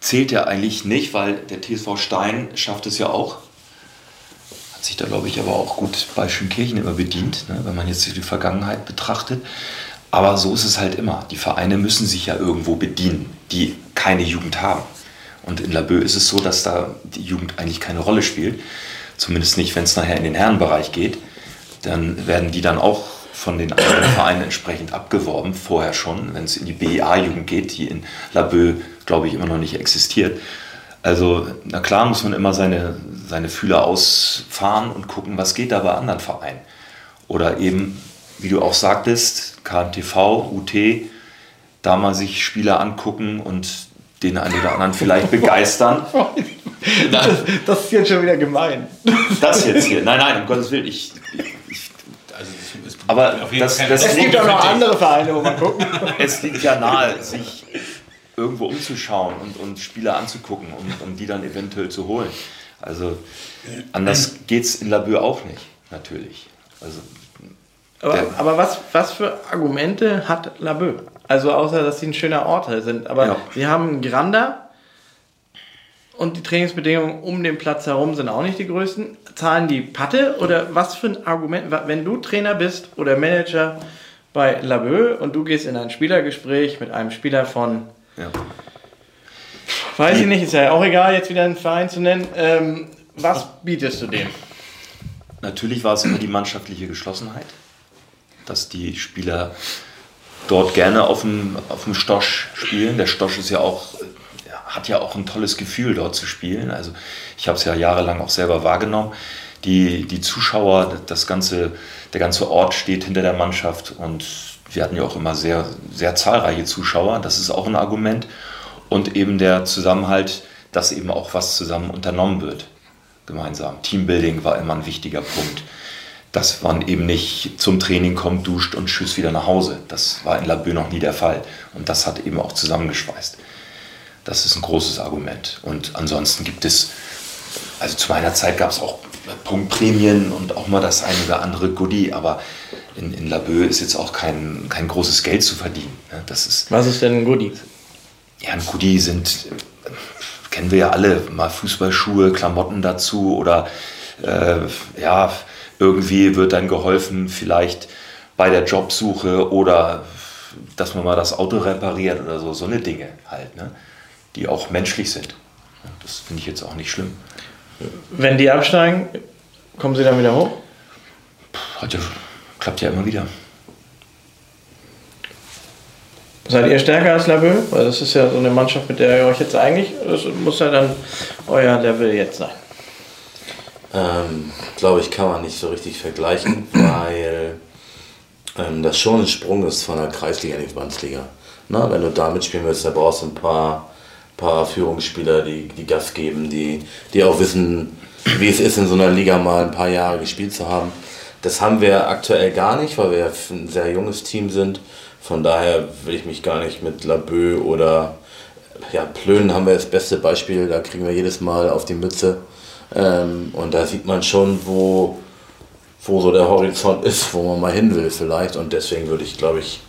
Speaker 2: zählt ja eigentlich nicht, weil der TSV Stein schafft es ja auch. Hat sich da, glaube ich, aber auch gut bei Schönkirchen immer bedient, ne, wenn man jetzt die Vergangenheit betrachtet. Aber so ist es halt immer. Die Vereine müssen sich ja irgendwo bedienen, die keine Jugend haben. Und in Laboe ist es so, dass da die Jugend eigentlich keine Rolle spielt. Zumindest nicht, wenn es nachher in den Herrenbereich geht. Dann werden die dann auch von den anderen Vereinen entsprechend abgeworben, vorher schon, wenn es in die BEA-Jugend geht, die in Laboe glaube ich, immer noch nicht existiert. Also, na klar muss man immer seine, seine Fühler ausfahren und gucken, was geht da bei anderen Vereinen. Oder eben, wie du auch sagtest, KMTV, UT, da mal sich Spieler angucken und den einen oder anderen vielleicht begeistern.
Speaker 1: das, das, ist jetzt schon wieder gemein.
Speaker 2: Das jetzt hier. Nein, nein, um Gottes Willen. Ich, ich, aber das, das
Speaker 1: es gibt auch noch andere Vereine, wo man gucken.
Speaker 2: Es liegt ja nahe, sich irgendwo umzuschauen und, und Spieler anzugucken, um, um die dann eventuell zu holen. Also anders geht es in Labür auch nicht, natürlich. Also,
Speaker 1: aber, aber was, was für Argumente hat Labö? Also außer, dass sie ein schöner Ort sind. Aber ja. sie haben Granda und die Trainingsbedingungen um den Platz herum sind auch nicht die größten. Zahlen die Patte oder was für ein Argument, wenn du Trainer bist oder Manager bei Labö und du gehst in ein Spielergespräch mit einem Spieler von ja. Weiß ich nicht, ist ja auch egal, jetzt wieder einen Verein zu nennen. Ähm, was bietest du dem?
Speaker 2: Natürlich war es immer die mannschaftliche Geschlossenheit, dass die Spieler dort gerne auf dem, auf dem Stosch spielen. Der Stosch ist ja auch, hat ja auch ein tolles Gefühl, dort zu spielen. Also ich habe es ja jahrelang auch selber wahrgenommen. Die, die Zuschauer, das ganze, der ganze Ort steht hinter der Mannschaft und wir hatten ja auch immer sehr, sehr zahlreiche Zuschauer, das ist auch ein Argument. Und eben der Zusammenhalt, dass eben auch was zusammen unternommen wird, gemeinsam. Teambuilding war immer ein wichtiger Punkt. Dass man eben nicht zum Training kommt, duscht und tschüss wieder nach Hause. Das war in Labö noch nie der Fall. Und das hat eben auch zusammengeschweißt. Das ist ein großes Argument. Und ansonsten gibt es, also zu meiner Zeit gab es auch Punktprämien und auch mal das eine oder andere Goodie, aber in, in Laboe ist jetzt auch kein, kein großes Geld zu verdienen. Ne? Das ist,
Speaker 1: Was ist denn ein Goodie?
Speaker 2: Ja, ein Goodie sind kennen wir ja alle, mal Fußballschuhe, Klamotten dazu oder äh, ja, irgendwie wird dann geholfen, vielleicht bei der Jobsuche oder dass man mal das Auto repariert oder so, so eine Dinge halt, ne? Die auch menschlich sind. Das finde ich jetzt auch nicht schlimm.
Speaker 1: Wenn die absteigen, kommen sie dann wieder hoch?
Speaker 2: Hat ja, klappt ja immer wieder.
Speaker 1: Seid ihr stärker als Labö? Weil das ist ja so eine Mannschaft, mit der ihr euch jetzt eigentlich, das muss ja dann euer Level jetzt sein.
Speaker 3: Ähm, Glaube ich, kann man nicht so richtig vergleichen, weil ähm, das schon ein Sprung ist von der Kreisliga in die Verbandsliga. Na, wenn du da mitspielen willst, da brauchst du ein paar, paar Führungsspieler, die, die Gas geben, die, die auch wissen, wie es ist, in so einer Liga mal ein paar Jahre gespielt zu haben. Das haben wir aktuell gar nicht, weil wir ein sehr junges Team sind. Von daher will ich mich gar nicht mit Labö oder ja, Plön haben wir das beste Beispiel, da kriegen wir jedes Mal auf die Mütze. Ähm, und da sieht man schon, wo, wo so der Horizont ist, wo man mal hin will vielleicht. Und deswegen würde ich, glaube ich,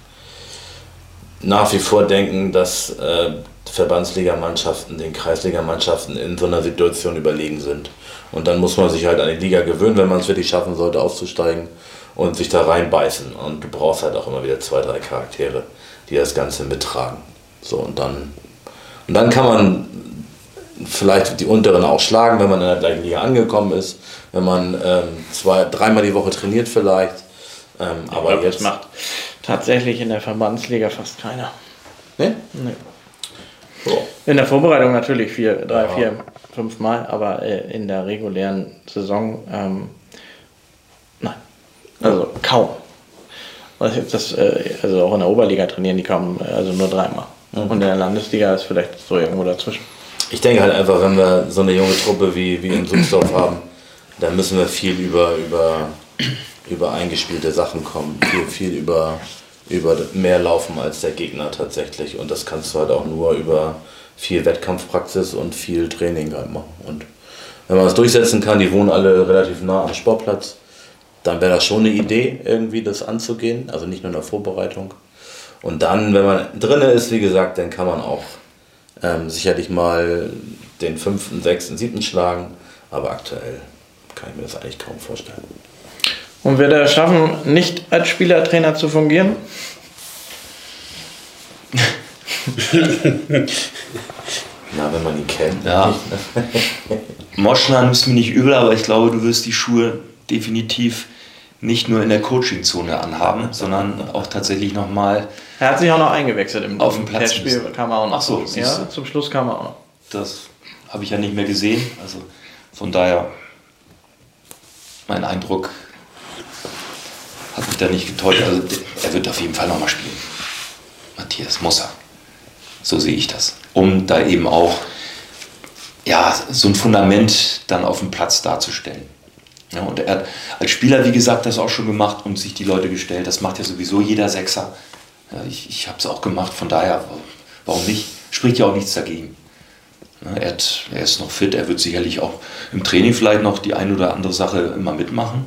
Speaker 3: nach wie vor denken, dass äh, Verbandsligamannschaften den Kreisligamannschaften in so einer Situation überlegen sind. Und dann muss man sich halt an die Liga gewöhnen, wenn man es wirklich schaffen sollte, aufzusteigen und sich da reinbeißen. Und du brauchst halt auch immer wieder zwei, drei Charaktere, die das Ganze mittragen. So, und dann, und dann kann man vielleicht die unteren auch schlagen, wenn man in der gleichen Liga angekommen ist, wenn man ähm, zwei, dreimal die Woche trainiert vielleicht. Ähm, aber
Speaker 1: glaub,
Speaker 3: jetzt
Speaker 1: das macht tatsächlich in der Verbandsliga fast keiner.
Speaker 3: Ne?
Speaker 1: Nee.
Speaker 3: So.
Speaker 1: In der Vorbereitung natürlich vier, drei, vier, fünf Mal, aber äh, in der regulären Saison ähm, nein. Also kaum. Das, äh, also auch in der Oberliga trainieren die kaum, äh, also nur dreimal. Und in der Landesliga ist vielleicht so irgendwo dazwischen.
Speaker 3: Ich denke halt einfach, wenn wir so eine junge Truppe wie, wie in Sulzdorf haben, dann müssen wir viel über, über, über eingespielte Sachen kommen. Viel, viel über, über mehr laufen als der Gegner tatsächlich. Und das kannst du halt auch nur über viel Wettkampfpraxis und viel Training halt machen. Und wenn man das durchsetzen kann, die wohnen alle relativ nah am Sportplatz, dann wäre das schon eine Idee, irgendwie das anzugehen. Also nicht nur in der Vorbereitung. Und dann, wenn man drinne ist, wie gesagt, dann kann man auch ähm, sicherlich mal den fünften, sechsten, siebten schlagen. Aber aktuell kann ich mir das eigentlich kaum vorstellen.
Speaker 1: Und wird er es schaffen, nicht als Spielertrainer zu fungieren?
Speaker 3: Na, wenn man ihn kennt.
Speaker 2: Ja.
Speaker 3: ne?
Speaker 2: Moschner nimmst mir nicht übel, aber ich glaube, du wirst die Schuhe definitiv nicht nur in der Coachingzone anhaben, sondern auch tatsächlich nochmal.
Speaker 1: Er hat sich auch noch eingewechselt im,
Speaker 2: Auf dem Platz
Speaker 1: Testspiel.
Speaker 2: müssen.
Speaker 1: Kam er auch noch.
Speaker 2: Ach so,
Speaker 1: ja, zum Schluss kam er auch noch.
Speaker 2: Das habe ich ja nicht mehr gesehen. Also von daher, mein Eindruck hat mich da nicht getäuscht. Also er wird auf jeden Fall nochmal spielen. Matthias muss er. So sehe ich das. Um da eben auch ja, so ein Fundament dann auf dem Platz darzustellen. Ja, und er hat als Spieler, wie gesagt, das auch schon gemacht und sich die Leute gestellt. Das macht ja sowieso jeder Sechser. Ja, ich ich habe es auch gemacht, von daher, warum nicht? Spricht ja auch nichts dagegen. Ja, Er, hat, er ist noch fit, er wird sicherlich auch im Training vielleicht noch die eine oder andere Sache immer mitmachen.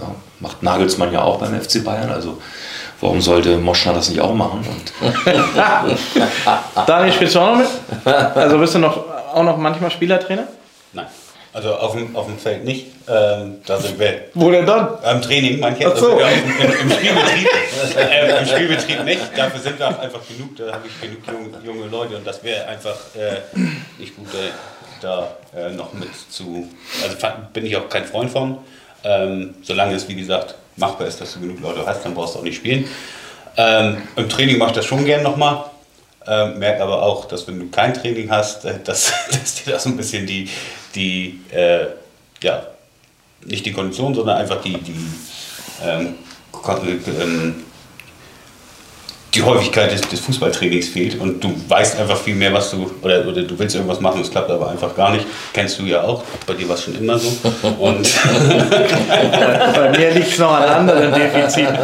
Speaker 2: Ja, macht Nagelsmann ja auch beim FC Bayern, also warum sollte Moschner das nicht auch machen?
Speaker 1: Daniel, spielst du auch noch mit? Also bist du noch, auch noch manchmal Spielertrainer?
Speaker 4: Nein. Also auf dem, auf dem Feld nicht. Ähm, da sind wir
Speaker 1: Wo denn dann?
Speaker 4: Am Training, manche.
Speaker 1: Ach so.
Speaker 4: Also, im, im, Spielbetrieb. äh, Im Spielbetrieb nicht. Dafür sind wir auch einfach genug. Da habe ich genug junge, junge Leute und das wäre einfach äh, nicht gut, äh, da äh, noch mit zu. Also bin ich auch kein Freund von. Ähm, solange es, wie gesagt, machbar ist, dass du genug Leute hast, dann brauchst du auch nicht spielen. Ähm, Im Training mache ich das schon gern nochmal. Ähm, merke aber auch, dass wenn du kein Training hast, äh, dass, dass dir das so ein bisschen die, die äh, ja, nicht die Kondition, sondern einfach die, die, ähm, Kon- ähm, die Häufigkeit des, des Fußballtrainings fehlt und du weißt einfach viel mehr, was du, oder, oder du willst irgendwas machen, es klappt aber einfach gar nicht. Kennst du ja auch, bei dir war es schon immer so. Und
Speaker 1: Bei mir liegt es noch an anderen Defiziten.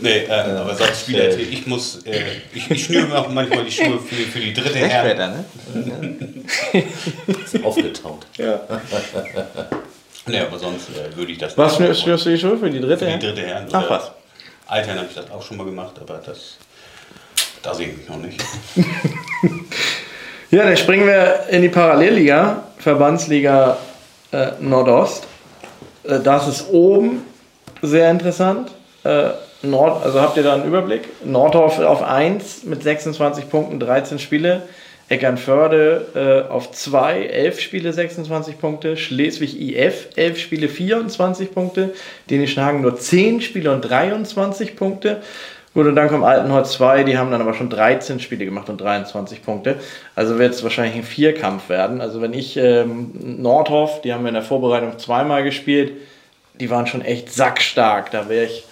Speaker 4: nee, äh, aber sonst Spieler, ich muss, äh, ich, ich schnüre mir auch manchmal die Schuhe für, für die dritte Herren.
Speaker 1: ne?
Speaker 3: Aufgetaut.
Speaker 1: Ja.
Speaker 4: Nee, aber sonst äh, würde ich das
Speaker 1: Was
Speaker 4: nicht
Speaker 1: schnürst schnürst du die Schuhe für die dritte?
Speaker 4: Für die
Speaker 1: Herren?
Speaker 4: dritte Herren.
Speaker 1: Ach was.
Speaker 4: Altern habe ich das auch schon mal gemacht, aber das, da sehe ich mich noch nicht.
Speaker 1: Ja, dann springen wir in die Parallelliga, Verbandsliga äh, Nordost. Äh, das ist oben sehr interessant. Äh, Nord, also habt ihr da einen Überblick? Nordorf auf 1 mit 26 Punkten, 13 Spiele. Eckernförde äh, auf 2, 11 Spiele, 26 Punkte. Schleswig IF, 11 Spiele, 24 Punkte. Dänischenhagen nur 10 Spiele und 23 Punkte. Gut, und dann kommt Altenholz 2, die haben dann aber schon 13 Spiele gemacht und 23 Punkte. Also wird es wahrscheinlich ein Vierkampf werden. Also wenn ich ähm, Nordhoff, die haben wir in der Vorbereitung zweimal gespielt, die waren schon echt sackstark. Da wäre ich,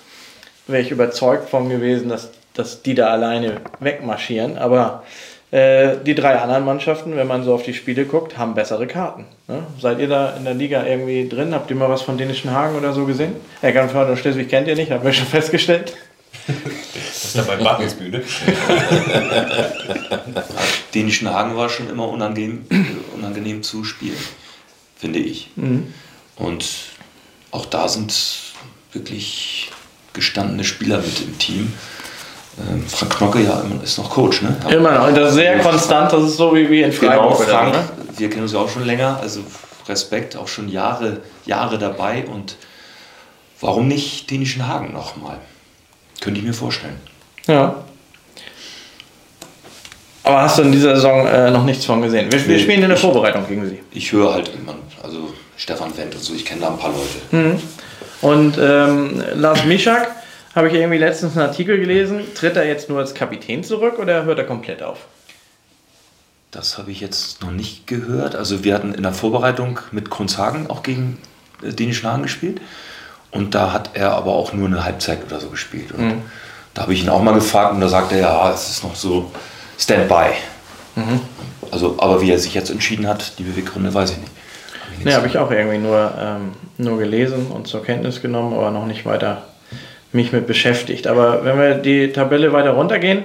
Speaker 1: wär ich überzeugt von gewesen, dass, dass die da alleine wegmarschieren. Aber äh, die drei anderen Mannschaften, wenn man so auf die Spiele guckt, haben bessere Karten. Ne? Seid ihr da in der Liga irgendwie drin? Habt ihr mal was von Dänischen Hagen oder so gesehen? Eckernförde und Schleswig kennt ihr nicht, haben wir schon festgestellt.
Speaker 4: Das ist ja bei Bartelsbühne.
Speaker 2: Dänischen Hagen war schon immer unangenehm, unangenehm zu spielen, finde ich. Mhm. Und auch da sind wirklich gestandene Spieler mit im Team. Ähm, Frank Knocke ja ist noch Coach, ne?
Speaker 1: Immer noch. Und das ist sehr konstant, das ist so wie, wie in Freiburg.
Speaker 2: Genau, Frank, wir kennen uns ja auch schon länger, also Respekt, auch schon Jahre, Jahre dabei und warum nicht Dänischen Hagen nochmal? Könnte ich mir vorstellen.
Speaker 1: Ja. Aber hast du in dieser Saison äh, noch nichts von gesehen? Wir, wir spielen in der Vorbereitung gegen sie.
Speaker 2: Ich höre halt immer, also Stefan Wendt und so, ich kenne da ein paar Leute.
Speaker 1: Mhm. Und ähm, Lars Mischak, habe ich irgendwie letztens einen Artikel gelesen, tritt er jetzt nur als Kapitän zurück oder hört er komplett auf?
Speaker 2: Das habe ich jetzt noch nicht gehört. Also wir hatten in der Vorbereitung mit Kunzhagen auch gegen äh, Dänischen Hagen gespielt. Und da hat er aber auch nur eine Halbzeit oder so gespielt. Und mhm. da habe ich ihn auch mal gefragt und da sagte er, ja, es ist noch so Standby. Mhm. Also, aber wie er sich jetzt entschieden hat, die Beweggründe weiß ich nicht.
Speaker 1: Hab ne, habe ich auch irgendwie nur, ähm, nur gelesen und zur Kenntnis genommen, aber noch nicht weiter mich mit beschäftigt. Aber wenn wir die Tabelle weiter runtergehen,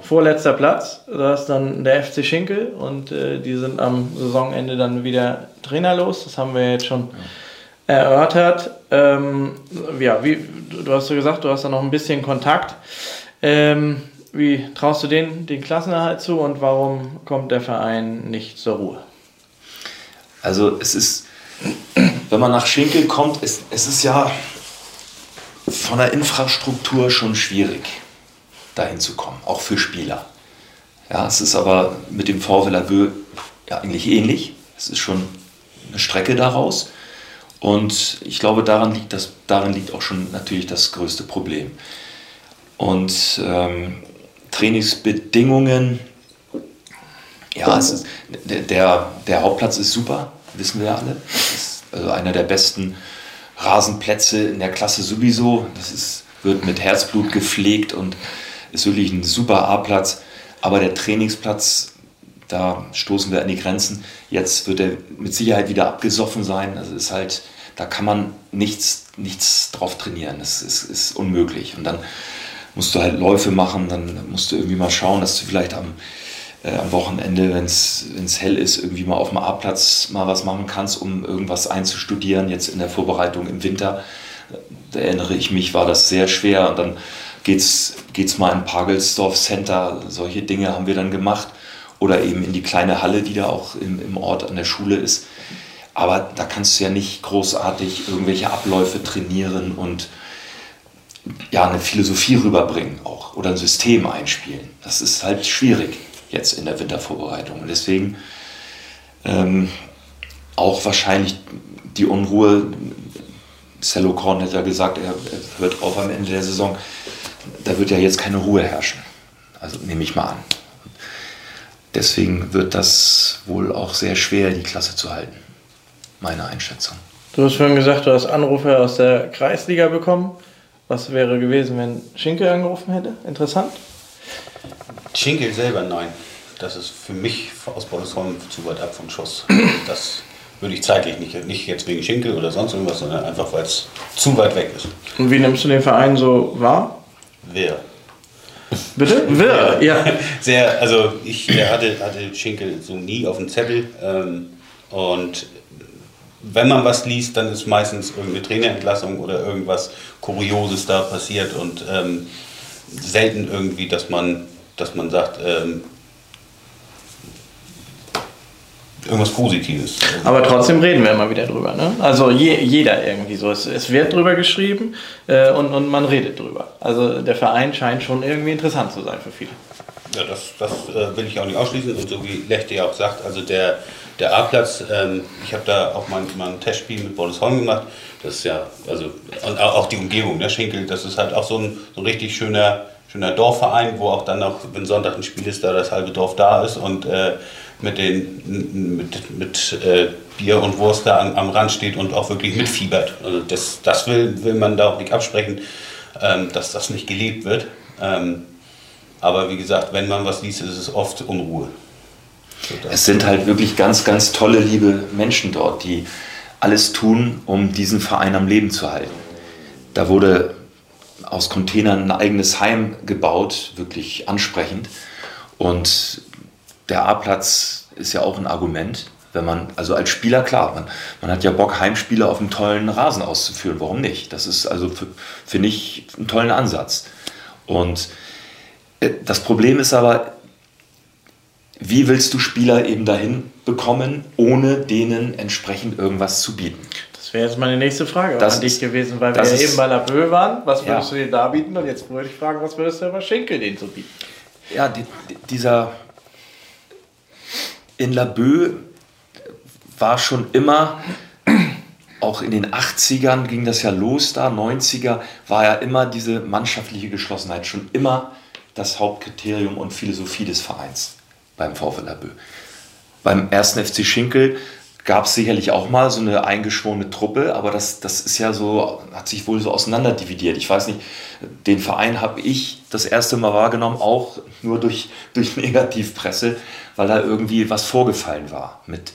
Speaker 1: vorletzter Platz, da ist dann der FC Schinkel und äh, die sind am Saisonende dann wieder trainerlos. Das haben wir jetzt schon erörtert. Ähm, ja, wie, du hast ja gesagt, du hast da noch ein bisschen Kontakt. Ähm, wie traust du den den Klassenerhalt zu und warum kommt der Verein nicht zur Ruhe?
Speaker 2: Also es ist, wenn man nach Schinkel kommt, es, es ist ja von der Infrastruktur schon schwierig, dahin zu kommen, auch für Spieler. Ja, es ist aber mit dem VfL Lagueux ja eigentlich ähnlich. Es ist schon eine Strecke daraus. Und ich glaube, daran liegt, das, darin liegt auch schon natürlich das größte Problem. Und ähm, Trainingsbedingungen, ja, es ist, der, der Hauptplatz ist super, wissen wir ja alle. Das ist also einer der besten Rasenplätze in der Klasse sowieso. Das ist, wird mit Herzblut gepflegt und ist wirklich ein super A-Platz. Aber der Trainingsplatz, da stoßen wir an die Grenzen. Jetzt wird er mit Sicherheit wieder abgesoffen sein. Also ist halt da kann man nichts, nichts drauf trainieren. Das ist, ist unmöglich. Und dann musst du halt Läufe machen, dann musst du irgendwie mal schauen, dass du vielleicht am, äh, am Wochenende, wenn es hell ist, irgendwie mal auf dem A-Platz mal was machen kannst, um irgendwas einzustudieren. Jetzt in der Vorbereitung im Winter, da erinnere ich mich, war das sehr schwer. Und dann geht's, geht's mal in Pagelsdorf Center, solche Dinge haben wir dann gemacht. Oder eben in die kleine Halle, die da auch im, im Ort an der Schule ist. Aber da kannst du ja nicht großartig irgendwelche Abläufe trainieren und ja, eine Philosophie rüberbringen auch oder ein System einspielen. Das ist halt schwierig jetzt in der Wintervorbereitung. Und deswegen ähm, auch wahrscheinlich die Unruhe. Cello Korn hat ja gesagt, er, er hört auf am Ende der Saison. Da wird ja jetzt keine Ruhe herrschen. Also nehme ich mal an. Deswegen wird das wohl auch sehr schwer, die Klasse zu halten meine Einschätzung.
Speaker 1: Du hast vorhin gesagt, du hast Anrufe aus der Kreisliga bekommen. Was wäre gewesen, wenn Schinkel angerufen hätte? Interessant?
Speaker 4: Schinkel selber nein. Das ist für mich aus Bollesholm zu weit ab vom Schuss. Das würde ich zeitlich nicht, nicht jetzt wegen Schinkel oder sonst irgendwas, sondern einfach, weil es zu weit weg ist.
Speaker 1: Und wie nimmst du den Verein so wahr?
Speaker 4: Wer?
Speaker 1: Bitte?
Speaker 4: Wer? Ja. Sehr, also ich hatte, hatte Schinkel so nie auf dem Zettel ähm, und wenn man was liest, dann ist meistens irgendeine Trainerentlassung oder irgendwas Kurioses da passiert und ähm, selten irgendwie, dass man, dass man sagt, ähm, irgendwas Positives.
Speaker 1: Aber trotzdem reden wir immer wieder drüber. Ne? Also je, jeder irgendwie so. Es, es wird drüber geschrieben äh, und, und man redet drüber. Also der Verein scheint schon irgendwie interessant zu sein für viele.
Speaker 4: Ja, das, das äh, will ich auch nicht ausschließen. Und so wie Lechte ja auch sagt, also der, der A-Platz, ähm, ich habe da auch mal, mal ein Testspiel mit Bolesholm gemacht. Das ist ja, also und auch die Umgebung, der Schinkel, das ist halt auch so ein, so ein richtig schöner, schöner Dorfverein, wo auch dann noch, wenn Sonntag ein Spiel ist, da das halbe Dorf da ist und äh, mit, den, mit, mit äh, Bier und Wurst da am, am Rand steht und auch wirklich mitfiebert. Also das, das will, will man da auch nicht absprechen, ähm, dass das nicht gelebt wird. Ähm, aber wie gesagt, wenn man was liest, ist es oft Unruhe.
Speaker 2: So, es sind halt wirklich ganz, ganz tolle, liebe Menschen dort, die alles tun, um diesen Verein am Leben zu halten. Da wurde aus Containern ein eigenes Heim gebaut, wirklich ansprechend. Und der A-Platz ist ja auch ein Argument, wenn man, also als Spieler, klar, man, man hat ja Bock, Heimspiele auf einem tollen Rasen auszuführen. Warum nicht? Das ist also, finde ich, einen tollen Ansatz. Und äh, das Problem ist aber, wie willst du Spieler eben dahin bekommen, ohne denen entsprechend irgendwas zu bieten?
Speaker 1: Das wäre jetzt meine nächste Frage
Speaker 2: Das
Speaker 1: an dich gewesen, weil wir ja eben bei Labö waren. Was würdest
Speaker 2: Ja.
Speaker 1: du dir da bieten? Und jetzt würde ich fragen, was würdest du bei Schinkel denen so bieten?
Speaker 2: Ja, die, die- dieser in Laboe war schon immer, auch in den 80ern ging das ja los da, 90er, war ja immer diese mannschaftliche Geschlossenheit schon immer das Hauptkriterium und Philosophie des Vereins beim VfL Laboe. Beim ersten FC Schinkel gab es sicherlich auch mal so eine eingeschworene Truppe, aber das, das ist ja so, hat sich wohl so auseinanderdividiert. Ich weiß nicht, den Verein habe ich das erste Mal wahrgenommen, auch nur durch, durch Negativpresse, weil da irgendwie was vorgefallen war mit,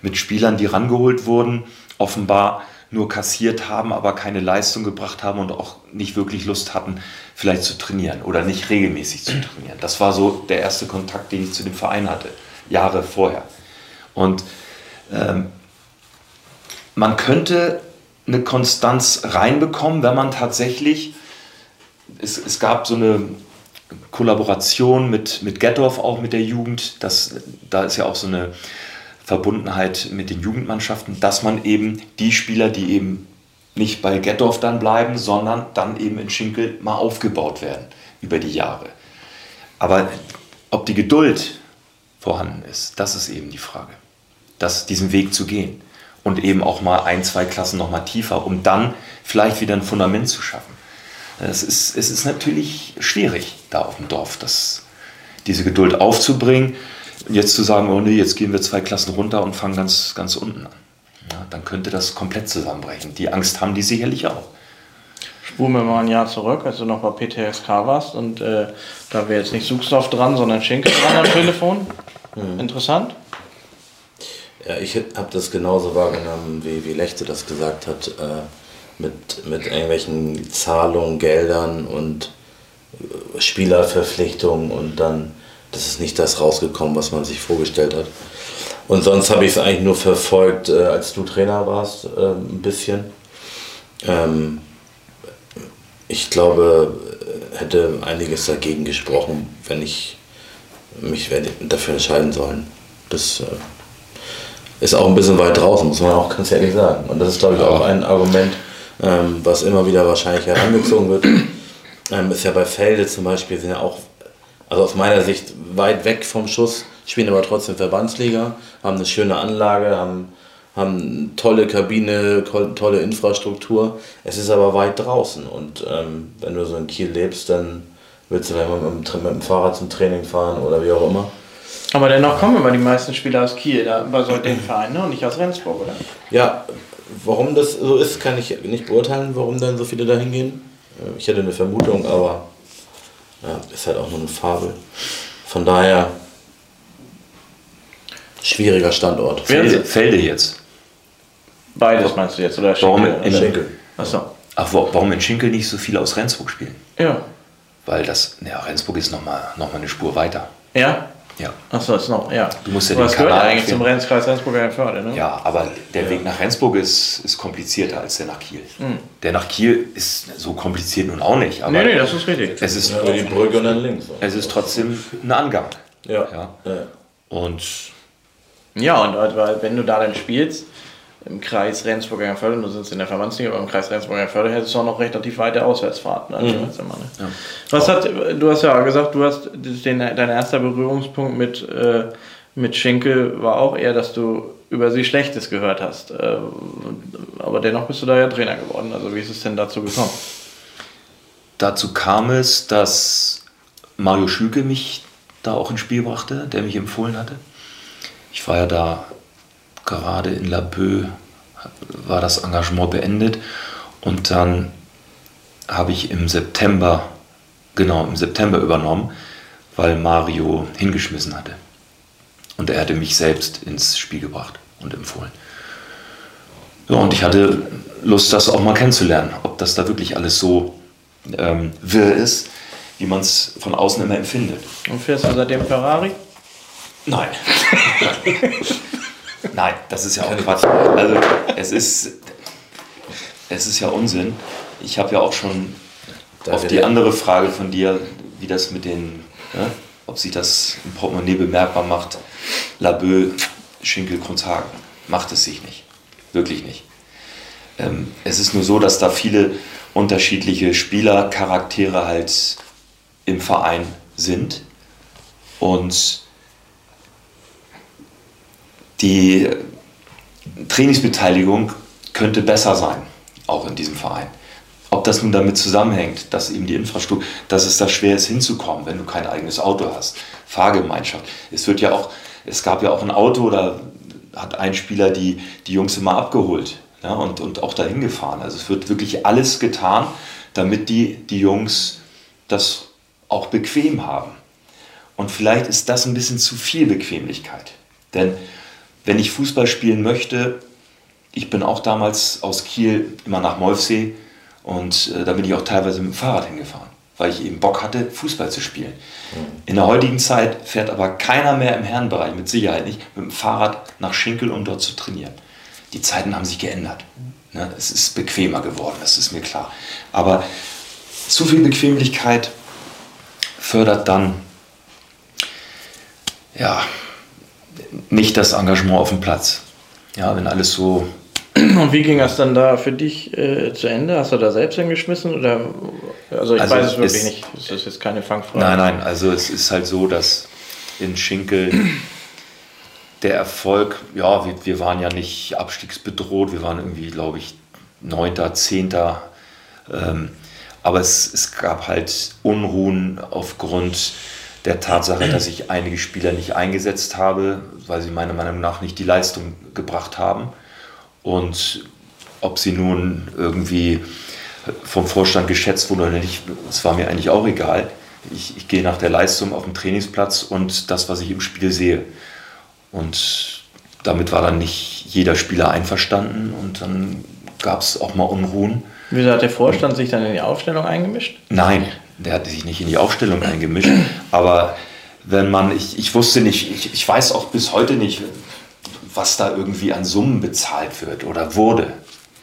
Speaker 2: mit Spielern, die rangeholt wurden, offenbar nur kassiert haben, aber keine Leistung gebracht haben und auch nicht wirklich Lust hatten, vielleicht zu trainieren oder nicht regelmäßig zu trainieren. Das war so der erste Kontakt, den ich zu dem Verein hatte, Jahre vorher. Und ähm, man könnte eine Konstanz reinbekommen, wenn man tatsächlich, es, es gab so eine Kollaboration mit, mit Gettorf auch mit der Jugend, das, da ist ja auch so eine Verbundenheit mit den Jugendmannschaften, dass man eben die Spieler, die eben nicht bei Gettorf dann bleiben, sondern dann eben in Schinkel mal aufgebaut werden über die Jahre. Aber ob die Geduld vorhanden ist, das ist eben die Frage. Das, diesen Weg zu gehen und eben auch mal ein, zwei Klassen noch mal tiefer, um dann vielleicht wieder ein Fundament zu schaffen. Es ist, es ist natürlich schwierig da auf dem Dorf, das, diese Geduld aufzubringen und jetzt zu sagen, oh nee, jetzt gehen wir zwei Klassen runter und fangen ganz, ganz unten an. Ja, dann könnte das komplett zusammenbrechen. Die Angst haben die sicherlich auch.
Speaker 1: Spulen wir mal ein Jahr zurück, als du noch bei PTSK warst und äh, da wäre jetzt nicht Suchstoff dran, sondern Schinkel dran am Telefon. Interessant.
Speaker 3: Ja, ich habe das genauso wahrgenommen, wie, wie Lechte das gesagt hat, äh, mit, mit irgendwelchen Zahlungen, Geldern und äh, Spielerverpflichtungen und dann, das ist nicht das rausgekommen, was man sich vorgestellt hat. Und sonst habe ich es eigentlich nur verfolgt, äh, als du Trainer warst, äh, ein bisschen. Ähm, ich glaube, hätte einiges dagegen gesprochen, wenn ich mich dafür entscheiden sollen. Das äh, ist auch ein bisschen weit draußen, muss man auch ganz ehrlich sagen. Und das ist, glaube ich, auch ein Argument, ähm, was immer wieder wahrscheinlich herangezogen wird. Ähm, ist ja bei Felde zum Beispiel, sind ja auch, also aus meiner Sicht, weit weg vom Schuss, spielen aber trotzdem Verbandsliga, haben eine schöne Anlage, haben, haben eine tolle Kabine, toll- tolle Infrastruktur. Es ist aber weit draußen. Und ähm, wenn du so in Kiel lebst, dann willst du vielleicht mal mit, mit dem Fahrrad zum Training fahren oder wie auch immer.
Speaker 1: Aber dennoch kommen immer die meisten Spieler aus Kiel, da, bei so den Vereinen ne? und nicht aus Rendsburg, oder?
Speaker 3: Ja, warum das so ist, kann ich nicht beurteilen, warum dann so viele da hingehen. Äh, Ich hätte eine Vermutung, aber ja, ist halt auch nur eine Fabel. Von daher schwieriger Standort.
Speaker 2: Felde, Felde jetzt.
Speaker 1: Beides meinst du jetzt, oder
Speaker 2: Warum
Speaker 1: Schinkel?
Speaker 2: in-
Speaker 1: oder?
Speaker 3: Schenkel.
Speaker 1: Achso.
Speaker 2: Ach, wa- warum in Schinkel nicht so viele aus Rendsburg spielen?
Speaker 1: Ja.
Speaker 2: Weil das, ja, Rendsburg ist nochmal noch mal eine Spur weiter.
Speaker 1: Ja?
Speaker 2: Ja.
Speaker 1: Achso, ist noch, ja.
Speaker 2: Du musst ja
Speaker 1: Aber
Speaker 2: den
Speaker 1: das gehört ja
Speaker 2: Kanal
Speaker 1: eigentlich zum Rennskreis Rendsburger Förde, ne?
Speaker 2: Ja, aber der Weg nach Rendsburg ist, ist komplizierter als der nach Kiel. Der nach Kiel ist so kompliziert nun auch nicht, aber
Speaker 1: Nee, nee, das ist richtig.
Speaker 2: es, ist,
Speaker 3: Über die Brücke und dann links.
Speaker 2: es ist trotzdem ein Angang.
Speaker 3: Ja.
Speaker 2: Ja.
Speaker 3: ja.
Speaker 2: Und
Speaker 1: Ja, und weil, wenn du da dann spielst, im Kreis Rendsburg-Eckernförde, du sitzt in der Verbandsliga, aber im Kreis Rendsburg-Eckernförde hättest du auch noch relativ weite Auswärtsfahrten. Also mhm. immer, ne? ja. Was hat, du hast ja gesagt, du hast den, dein erster Berührungspunkt mit, äh, mit Schinkel war auch eher, dass du über sie Schlechtes gehört hast. Äh, aber dennoch bist du da ja Trainer geworden. Also wie ist es denn dazu gekommen?
Speaker 2: Dazu kam es, dass Mario Schüke mich da auch ins Spiel brachte, der mich empfohlen hatte. Ich war ja da gerade in Laboe, war das Engagement beendet und dann habe ich im September, genau im September übernommen, weil Mario hingeschmissen hatte. Und er hatte mich selbst ins Spiel gebracht und empfohlen. Ja, und ich hatte Lust, das auch mal kennenzulernen, ob das da wirklich alles so ähm, wirr ist, wie man es von außen immer empfindet.
Speaker 1: Und fährst du seitdem Ferrari?
Speaker 2: Nein. Nein, das ist ja auch Quatsch. Also es ist, es ist ja Unsinn. Ich habe ja auch schon da auf die andere Frage von dir, wie das mit den, ja, ob sich das im Portemonnaie bemerkbar macht, Laboe, Schinkel, Kronshagen, macht es sich nicht. Wirklich nicht. Ähm, es ist nur so, dass da viele unterschiedliche Spielercharaktere halt im Verein sind und die Trainingsbeteiligung könnte besser sein, auch in diesem Verein. Ob das nun damit zusammenhängt, dass eben die Infrastruktur, dass es da schwer ist hinzukommen, wenn du kein eigenes Auto hast. Fahrgemeinschaft. Es wird ja auch, es gab ja auch ein Auto, da hat ein Spieler die, die Jungs immer abgeholt ja, und, und auch dahin gefahren. Also es wird wirklich alles getan, damit die, die Jungs das auch bequem haben. Und vielleicht ist das ein bisschen zu viel Bequemlichkeit. Denn wenn ich Fußball spielen möchte, ich bin auch damals aus Kiel immer nach Molfsee und äh, da bin ich auch teilweise mit dem Fahrrad hingefahren, weil ich eben Bock hatte, Fußball zu spielen. Mhm. In der heutigen Zeit fährt aber keiner mehr im Herrenbereich, mit Sicherheit nicht, mit dem Fahrrad nach Schinkel, um dort zu trainieren die Zeiten haben sich geändert. Ne? Es ist bequemer geworden, das ist mir klar. Aber zu viel Bequemlichkeit fördert dann ja, nicht das Engagement auf dem Platz. Ja, wenn alles so.
Speaker 1: Und wie ging das dann da für dich äh, zu Ende? Hast du da selbst hingeschmissen? Oder? Also ich also weiß es wirklich nicht. Das ist jetzt keine Fangfrage.
Speaker 2: Nein, nein, also es ist halt so, dass in Schinkel der Erfolg, ja, wir, wir waren ja nicht abstiegsbedroht, wir waren irgendwie, glaube ich, neunter, zehnter. Ähm, aber es, es gab halt Unruhen aufgrund der Tatsache, dass ich einige Spieler nicht eingesetzt habe, weil sie meiner Meinung nach nicht die Leistung gebracht haben. Und ob sie nun irgendwie vom Vorstand geschätzt wurden oder nicht, das war mir eigentlich auch egal. Ich, ich gehe nach der Leistung auf dem Trainingsplatz und das, was ich im Spiel sehe. Und damit war dann nicht jeder Spieler einverstanden und dann gab es auch mal Unruhen.
Speaker 1: Wieso hat der Vorstand sich dann in die Aufstellung eingemischt?
Speaker 2: Nein, der hat sich nicht in die Aufstellung eingemischt. Aber wenn man, ich, ich wusste nicht, ich, ich weiß auch bis heute nicht, was da irgendwie an Summen bezahlt wird oder wurde.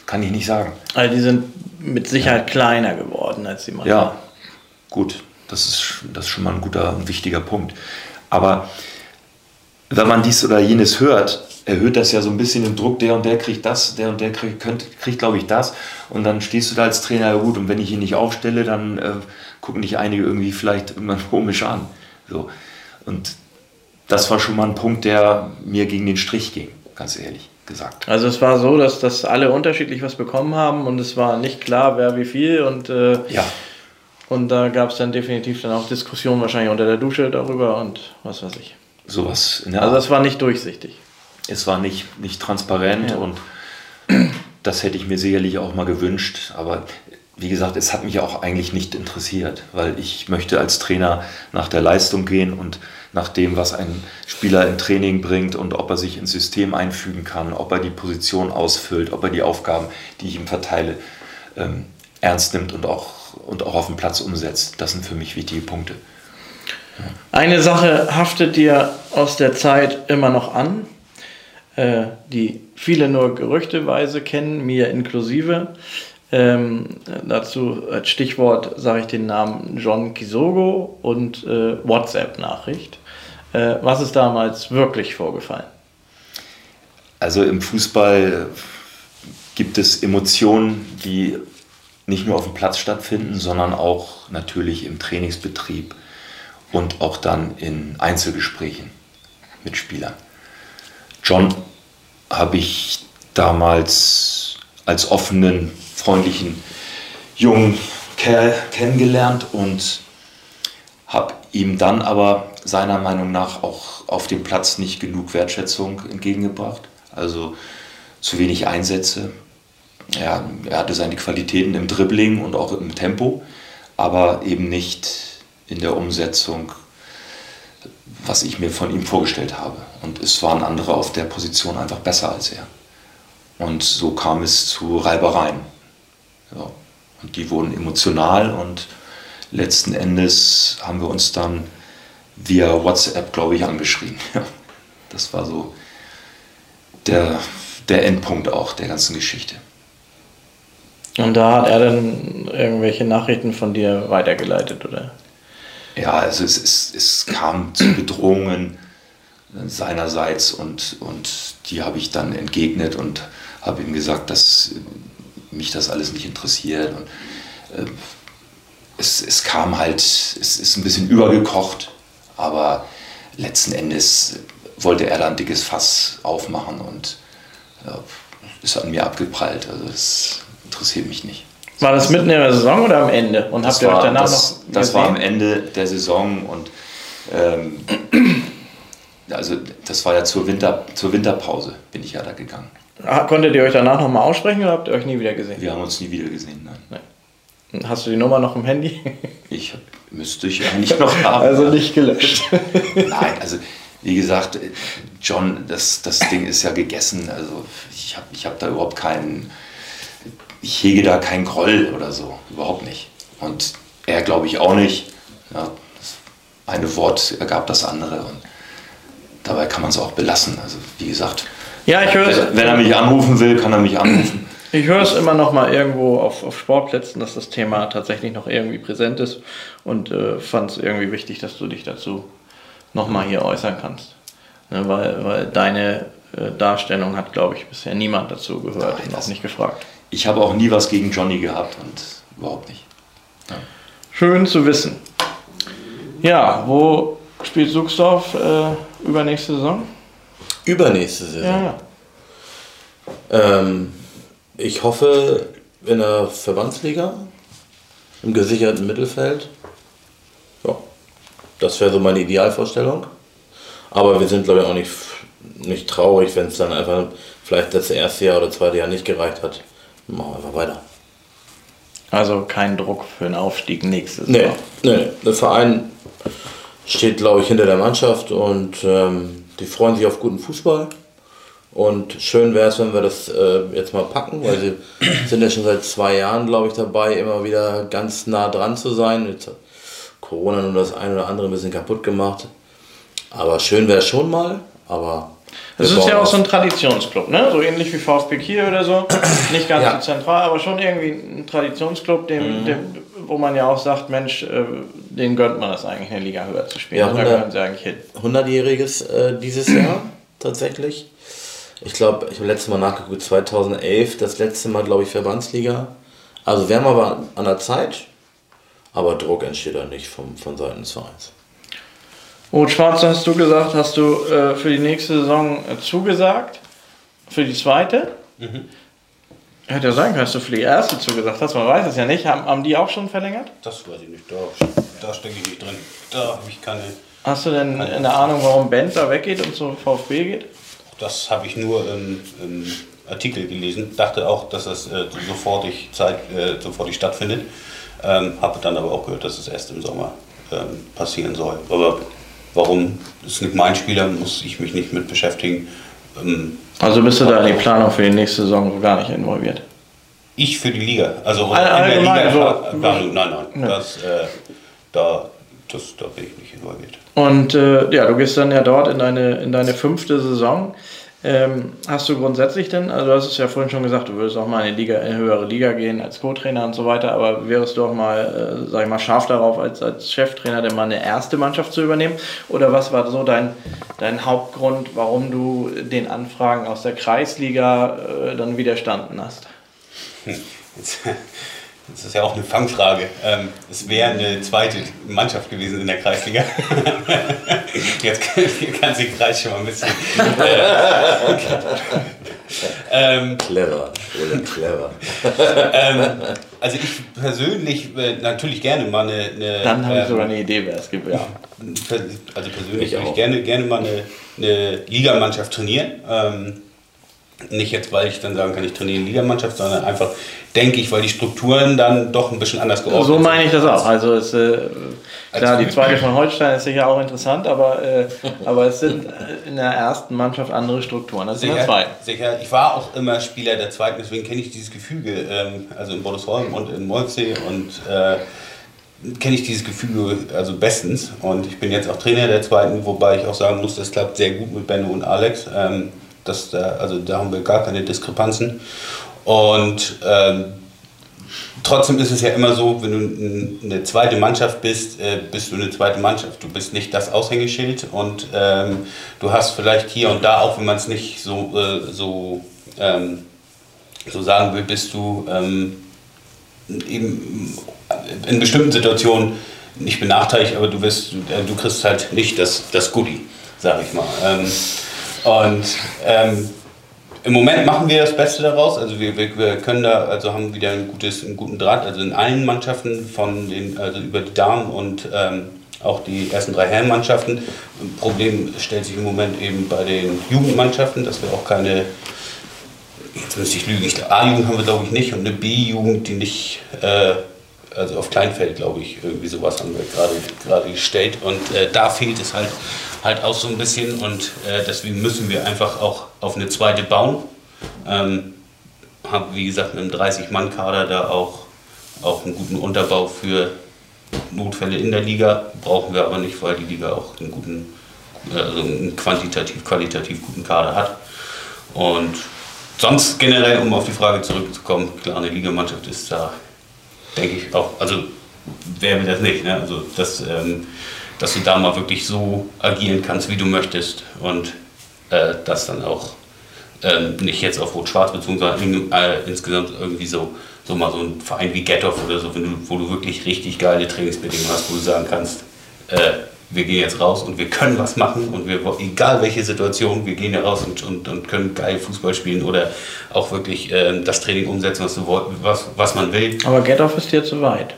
Speaker 2: Kann ich nicht sagen.
Speaker 1: Also die sind mit Sicherheit ja. kleiner geworden als die
Speaker 2: mal. Ja, gut. Das ist, das ist schon mal ein guter, ein wichtiger Punkt. Aber wenn man dies oder jenes hört, erhöht das ja so ein bisschen den Druck, der und der kriegt das, der und der kriegt, kriegt, kriegt glaube ich, das. Und dann stehst du da als Trainer, ja gut, und wenn ich ihn nicht aufstelle, dann äh, gucken dich einige irgendwie vielleicht irgendwann komisch an. So. Und das war schon mal ein Punkt, der mir gegen den Strich ging, ganz ehrlich gesagt.
Speaker 1: Also es war so, dass, dass alle unterschiedlich was bekommen haben und es war nicht klar, wer wie viel und äh,
Speaker 2: ja.
Speaker 1: Und da gab es dann definitiv dann auch Diskussionen wahrscheinlich unter der Dusche darüber und was weiß ich
Speaker 2: sowas.
Speaker 1: also das war nicht durchsichtig.
Speaker 2: Es war nicht, nicht transparent ja. und das hätte ich mir sicherlich auch mal gewünscht. Aber wie gesagt, es hat mich auch eigentlich nicht interessiert, weil ich möchte als Trainer nach der Leistung gehen und nach dem, was ein Spieler im Training bringt und ob er sich ins System einfügen kann, ob er die Position ausfüllt, ob er die Aufgaben, die ich ihm verteile, ähm, ernst nimmt und auch, und auch auf dem Platz umsetzt. Das sind für mich wichtige Punkte.
Speaker 1: Eine Sache haftet dir aus der Zeit immer noch an, äh, die viele nur gerüchteweise kennen, mir inklusive. Ähm, dazu als Stichwort sage ich den Namen John Kisogo und äh, WhatsApp-Nachricht. Äh, was ist damals wirklich vorgefallen?
Speaker 2: Also im Fußball gibt es Emotionen, die nicht nur auf dem Platz stattfinden, sondern auch natürlich im Trainingsbetrieb und auch dann in Einzelgesprächen mit Spielern. John habe ich damals als offenen, freundlichen, jungen Kerl kennengelernt und habe ihm dann aber seiner Meinung nach auch auf dem Platz nicht genug Wertschätzung entgegengebracht. Also zu wenig Einsätze. Ja, er hatte seine Qualitäten im Dribbling und auch im Tempo, aber eben nicht in der Umsetzung, was ich mir von ihm vorgestellt habe. Und es waren andere auf der Position einfach besser als er. Und so kam es zu Reibereien. Ja. Und die wurden emotional und letzten Endes haben wir uns dann via WhatsApp, glaube ich, angeschrien. Das war so der, der Endpunkt auch der ganzen Geschichte.
Speaker 1: Und da hat er dann irgendwelche Nachrichten von dir weitergeleitet, oder?
Speaker 2: Ja, also es, es, es kam zu Bedrohungen seinerseits und, und die habe ich dann entgegnet und habe ihm gesagt, dass mich das alles nicht interessiert. Und, äh, es, es kam halt, es ist ein bisschen übergekocht, aber letzten Endes wollte er da ein dickes Fass aufmachen und ja, ist an mir abgeprallt. Also das interessiert mich nicht.
Speaker 1: War das mitten in der Saison oder am Ende? Und
Speaker 2: das
Speaker 1: habt ihr
Speaker 2: war,
Speaker 1: euch danach
Speaker 2: das,
Speaker 1: noch
Speaker 2: Das war am? Ende der Saison und ähm, also das war ja zur, Winter, zur Winterpause bin ich ja da gegangen.
Speaker 1: Konntet ihr euch danach nochmal aussprechen oder habt ihr euch nie wieder gesehen?
Speaker 2: Wir haben uns nie wieder gesehen. Nein.
Speaker 1: Hast du die Nummer noch im Handy?
Speaker 2: Ich müsste ich eigentlich noch haben.
Speaker 1: Also nicht gelöscht.
Speaker 2: Nein, also wie gesagt, John, das, das Ding ist ja gegessen. Also ich habe ich hab da überhaupt keinen, ich hege da keinen Groll oder so, überhaupt nicht. Und er glaube ich auch nicht. Ja, das eine Wort ergab das andere und dabei kann man es auch belassen. Also wie gesagt,
Speaker 1: Ja, ich höre es.
Speaker 2: wenn, er mich anrufen will, kann er mich anrufen.
Speaker 1: Ich höre es immer noch mal irgendwo auf, auf Sportplätzen, dass das Thema tatsächlich noch irgendwie präsent ist und äh, fand es irgendwie wichtig, dass du dich dazu noch mal hier äußern kannst. Ne, weil, weil deine äh, Darstellung hat, glaube ich, bisher niemand dazu gehört
Speaker 2: Nein,
Speaker 1: und auch nicht gefragt.
Speaker 2: Ich habe auch nie was gegen Johnny gehabt und überhaupt nicht.
Speaker 1: Schön zu wissen. Ja, wo spielt Suchsdorf äh, übernächste Saison?
Speaker 3: Übernächste Saison.
Speaker 1: Ja,
Speaker 3: Ähm, ich hoffe in der Verbandsliga im gesicherten Mittelfeld. Ja, das wäre so meine Idealvorstellung. Aber wir sind, glaube ich, auch nicht, nicht traurig, wenn es dann einfach vielleicht das erste Jahr oder zweite Jahr nicht gereicht hat. Machen wir einfach weiter.
Speaker 1: also kein Druck für einen Aufstieg nächstes
Speaker 3: Nee,
Speaker 1: Jahr.
Speaker 3: nee, nee. Der Verein steht, glaube ich, hinter der Mannschaft und ähm, die freuen sich auf guten Fußball. Und schön wäre es, wenn wir das äh, jetzt mal packen, weil sie sind ja schon seit zwei Jahren, glaube ich, dabei, immer wieder ganz nah dran zu sein. Jetzt hat Corona nur das eine oder andere ein bisschen kaputt gemacht. Aber schön wäre es schon mal, aber.
Speaker 1: Es
Speaker 3: wir
Speaker 1: ist ja auch so ein Traditionsclub, ne? So ähnlich wie VfB Kiel oder so. Nicht ganz
Speaker 3: Ja.
Speaker 1: so zentral, aber schon irgendwie ein Traditionsclub, dem,
Speaker 3: Mhm.
Speaker 1: dem, wo man ja auch sagt, Mensch, äh, den gönnt man das eigentlich, eine Liga höher zu spielen.
Speaker 3: Ja,
Speaker 1: da
Speaker 3: 100
Speaker 1: gehören sie eigentlich hin.
Speaker 3: 100-jähriges äh, dieses Jahr tatsächlich. Ich glaube, ich habe letztes Mal nachgeguckt, 2011, das letzte Mal, glaube ich, Verbandsliga. Also wären wir aber an der Zeit, aber Druck entsteht da nicht vom, von Seiten des Vereins.
Speaker 1: Rot Schwarz hast du gesagt, hast du äh, für die nächste Saison äh, zugesagt. Für die zweite? Hätte ja sein können, dass du für die erste zugesagt hast, man weiß es ja nicht. Haben, haben die auch schon verlängert?
Speaker 4: Das weiß ich nicht, da, da stecke ich nicht drin. Da habe ich keine.
Speaker 1: Hast du denn eine Ahnung, warum Benz da weggeht und zu VfB geht?
Speaker 4: Das habe ich nur im, im Artikel gelesen. Dachte auch, dass das äh, sofortig, Zeit, äh, sofortig stattfindet. Ähm, habe dann aber auch gehört, dass es erst im Sommer ähm, passieren soll. Aber warum? Das ist nicht mein Spieler, muss ich mich nicht mit beschäftigen.
Speaker 1: Also bist du da in die Planung für die nächste Saison so gar nicht involviert?
Speaker 4: ich für die Liga. Also
Speaker 1: All- allgemein, so-
Speaker 4: Planung, nein, nein. Das, äh, da, das, da bin ich nicht involviert.
Speaker 1: Und äh, ja, du gehst dann ja dort in deine, in deine fünfte Saison. Ähm, hast du grundsätzlich denn, also du hast es ja vorhin schon gesagt, du würdest auch mal in eine, Liga, in eine höhere Liga gehen als Co-Trainer und so weiter, aber wärst du auch mal, äh, sag ich mal, scharf darauf, als, als Cheftrainer denn mal eine erste Mannschaft zu übernehmen? Oder was war so dein, dein Hauptgrund, warum du den Anfragen aus der Kreisliga äh, dann widerstanden hast?
Speaker 4: Hm. Das ist ja auch eine Fangfrage. Ähm, es wäre eine zweite Mannschaft gewesen in der Kreisliga. Jetzt kann sich Kreis schon mal ein bisschen. Äh,
Speaker 3: ähm, clever, clever.
Speaker 4: ähm, also ich persönlich äh, natürlich gerne mal eine. eine
Speaker 1: Dann habe ich sogar eine Idee, wer es gibt. Ja.
Speaker 4: Also persönlich würde ich gerne, gerne mal eine, eine Ligamannschaft trainieren. Nicht jetzt, weil ich dann sagen kann, ich trainiere eine Ligamannschaft, sondern einfach, denke ich, weil die Strukturen dann doch ein bisschen anders
Speaker 1: geordnet sind. So meine ich das auch. Also es, äh, klar, die zweite von Holstein ist sicher auch interessant, aber, äh, aber es sind in der ersten Mannschaft andere Strukturen als
Speaker 4: sicher,
Speaker 1: in der zweiten.
Speaker 4: Sicher, ich war auch immer Spieler der zweiten, deswegen kenne ich dieses Gefüge, ähm, also in Bordesholm und in Molsee und äh, kenne ich dieses Gefühl also bestens und ich bin jetzt auch Trainer der zweiten, wobei ich auch sagen muss, das klappt sehr gut mit Benno und Alex. Ähm, das, da, also da haben wir gar keine Diskrepanzen. Und ähm, trotzdem ist es ja immer so, wenn du eine zweite Mannschaft bist, äh, bist du eine zweite Mannschaft. Du bist nicht das Aushängeschild und ähm, du hast vielleicht hier und da, auch wenn man es nicht so, äh, so, ähm, so sagen will, bist du ähm, eben in bestimmten Situationen nicht benachteiligt, aber du, wirst, äh, du kriegst halt nicht das, das Goodie, sag ich mal. Und ähm, im Moment machen wir das Beste daraus. Also wir, wir, wir, können da, also haben wieder ein gutes, einen guten Draht. Also in allen Mannschaften von den, also über die Damen und ähm, auch die ersten drei Herrenmannschaften. Ein Problem stellt sich im Moment eben bei den Jugendmannschaften, dass wir auch keine, jetzt müsste ich lügen, A-Jugend haben wir glaube ich nicht und eine B-Jugend, die nicht, äh, also auf Kleinfeld glaube ich, irgendwie sowas haben wir gerade, gerade gestellt und äh, da fehlt es halt halt auch so ein bisschen und äh, deswegen müssen wir einfach auch auf eine zweite bauen. Ähm, habe wie gesagt mit einem 30-Mann-Kader da auch, auch einen guten Unterbau für Notfälle in der Liga, brauchen wir aber nicht, weil die Liga auch einen guten, also einen quantitativ, qualitativ guten Kader hat. Und sonst generell, um auf die Frage zurückzukommen, klar, eine Ligamannschaft ist da, denke ich auch, also wer will das nicht, ne? also das ähm, dass du da mal wirklich so agieren kannst, wie du möchtest und äh, das dann auch ähm, nicht jetzt auf Rot-Schwarz bezogen, sondern in, äh, insgesamt irgendwie so, so mal so ein Verein wie Getoff oder so, du, wo du wirklich richtig geile Trainingsbedingungen hast, wo du sagen kannst, äh, wir gehen jetzt raus und wir können was machen und wir, egal welche Situation, wir gehen ja raus und, und, und können geil Fußball spielen oder auch wirklich äh, das Training umsetzen, was, du, was, was man will.
Speaker 1: Aber Getoff ist dir zu weit.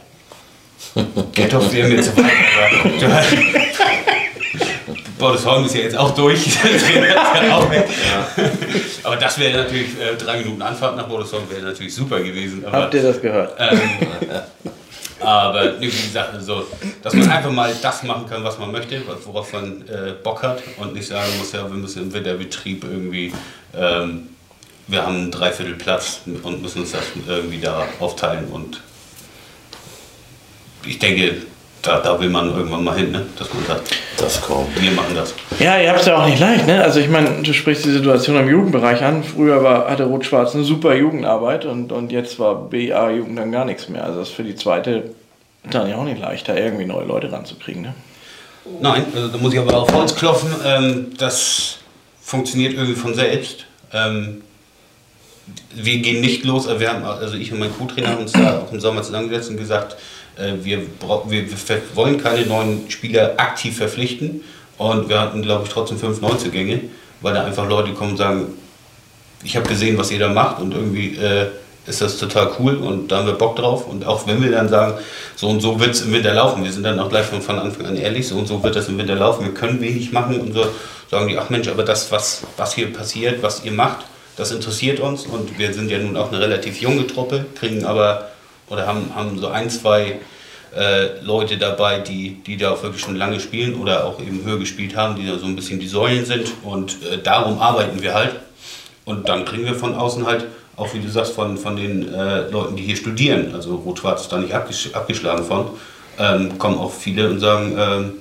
Speaker 4: Ghetto wäre mir zu weit. Bordesholm ist ja jetzt auch durch. auch. Ja. Aber das wäre natürlich, äh, drei Minuten Anfahrt nach Bordesholm wäre natürlich super gewesen. Aber,
Speaker 1: Habt ihr das gehört?
Speaker 4: Ähm, aber wie gesagt, so, dass man einfach mal das machen kann, was man möchte, worauf man äh, Bock hat und nicht sagen muss, ja, wir müssen im Winterbetrieb irgendwie, ähm, wir haben einen Dreiviertelplatz und müssen uns das irgendwie da aufteilen und ich denke, da, da will man irgendwann mal hin, ne? dass man sagt, das kommt, wir machen das.
Speaker 1: Ja, ihr habt es ja auch nicht leicht. Ne? Also ich meine, du sprichst die Situation im Jugendbereich an. Früher war, hatte Rot-Schwarz eine super Jugendarbeit und, und jetzt war BA-Jugend dann gar nichts mehr. Also das ist für die zweite dann ja auch nicht leichter, irgendwie neue Leute ranzukriegen. Ne?
Speaker 4: Nein, also da muss ich aber auf Holz klopfen. Ähm, das funktioniert irgendwie von selbst. Ähm, wir gehen nicht los, also wir haben, also ich und mein Co-Trainer haben uns da auch im Sommer zusammengesetzt und gesagt, äh, wir, wir, wir wollen keine neuen Spieler aktiv verpflichten. Und wir hatten, glaube ich, trotzdem fünf Neuzugänge, weil da einfach Leute kommen und sagen, ich habe gesehen, was ihr da macht und irgendwie äh, ist das total cool und da haben wir Bock drauf. Und auch wenn wir dann sagen, so und so wird es im Winter laufen, wir sind dann auch gleich von, von Anfang an ehrlich, so und so wird das im Winter laufen, wir können wenig machen und so, sagen die, ach Mensch, aber das, was, was hier passiert, was ihr macht, das interessiert uns und wir sind ja nun auch eine relativ junge Truppe, kriegen aber oder haben, haben so ein, zwei äh, Leute dabei, die, die da auch wirklich schon lange spielen oder auch eben höher gespielt haben, die da so ein bisschen die Säulen sind. Und äh, darum arbeiten wir halt. Und dann kriegen wir von außen halt, auch wie du sagst, von, von den äh, Leuten, die hier studieren, also Rot-Schwarz ist da nicht abgesch abgeschlagen von, ähm, kommen auch viele und sagen, ähm,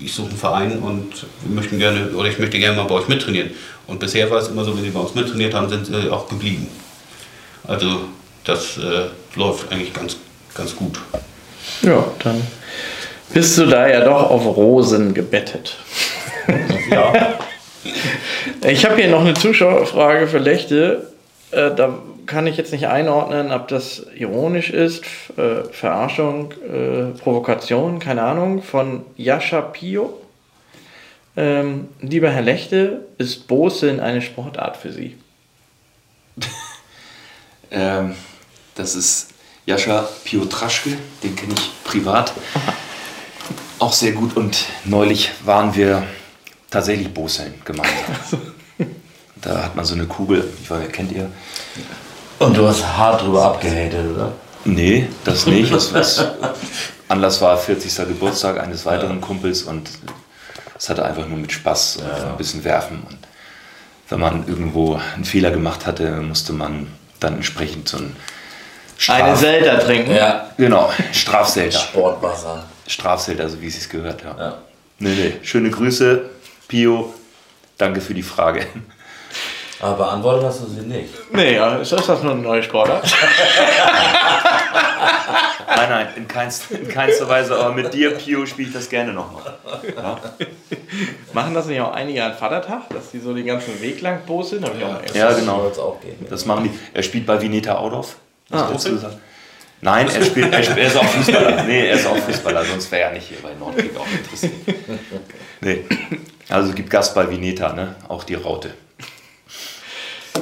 Speaker 4: ich suche einen Verein und wir möchten gerne, oder ich möchte gerne mal bei euch mittrainieren. Und bisher war es immer so, wenn sie bei uns mittrainiert haben, sind sie auch geblieben. Also das äh, läuft eigentlich ganz, ganz gut.
Speaker 1: Ja, dann bist du da ja doch auf Rosen gebettet.
Speaker 4: Ja.
Speaker 1: Ich habe hier noch eine Zuschauerfrage für Lechte. Äh, da kann ich jetzt nicht einordnen, ob das ironisch ist, äh, Verarschung, äh, Provokation, keine Ahnung, von Jascha Pio. Ähm, lieber Herr Lechte, ist Boseln eine Sportart für Sie?
Speaker 2: Ähm, das ist Jascha Piotraschke, den kenne ich privat auch sehr gut und neulich waren wir tatsächlich Boseln gemeinsam. Da hat man so eine Kugel, ich weiß, kennt ihr?
Speaker 3: Und du hast hart drüber abgehatet, oder?
Speaker 2: Nee, das nicht. Das, das Anlass war 40. Geburtstag eines weiteren Kumpels und es hatte einfach nur mit Spaß und ein bisschen werfen. Und wenn man irgendwo einen Fehler gemacht hatte, musste man dann entsprechend so ein
Speaker 1: Eine Selter trinken?
Speaker 3: Ja.
Speaker 2: Genau, Strafselter.
Speaker 3: Sportwasser.
Speaker 2: Strafselter, so wie es sich gehört. Ja.
Speaker 3: Ja.
Speaker 2: Nee, nee. Schöne Grüße, Pio. Danke für die Frage.
Speaker 3: Aber beantwortet hast du sie nicht.
Speaker 1: Nee, ja, ist das nur eine neue Sportart?
Speaker 2: Nein, nein, in, keins, in keinster Weise, aber mit dir, Pio, spiele ich das gerne nochmal. Ja?
Speaker 1: Machen das nicht auch einige an Vatertag, dass die so den ganzen Weg lang boseln? Hab ich auch mal erst.
Speaker 2: Ja, genau.
Speaker 3: Auch gehen.
Speaker 2: Das machen die. Er spielt bei Vineta Audorf. Sagen. Nein, er, spielt, er, spielt, er ist auch Fußballer. Nee, er ist auch Fußballer, sonst wäre er nicht hier bei Nordkrieg auch interessiert. Nee. Also es gibt Gast bei Vineta, ne? Auch die Raute.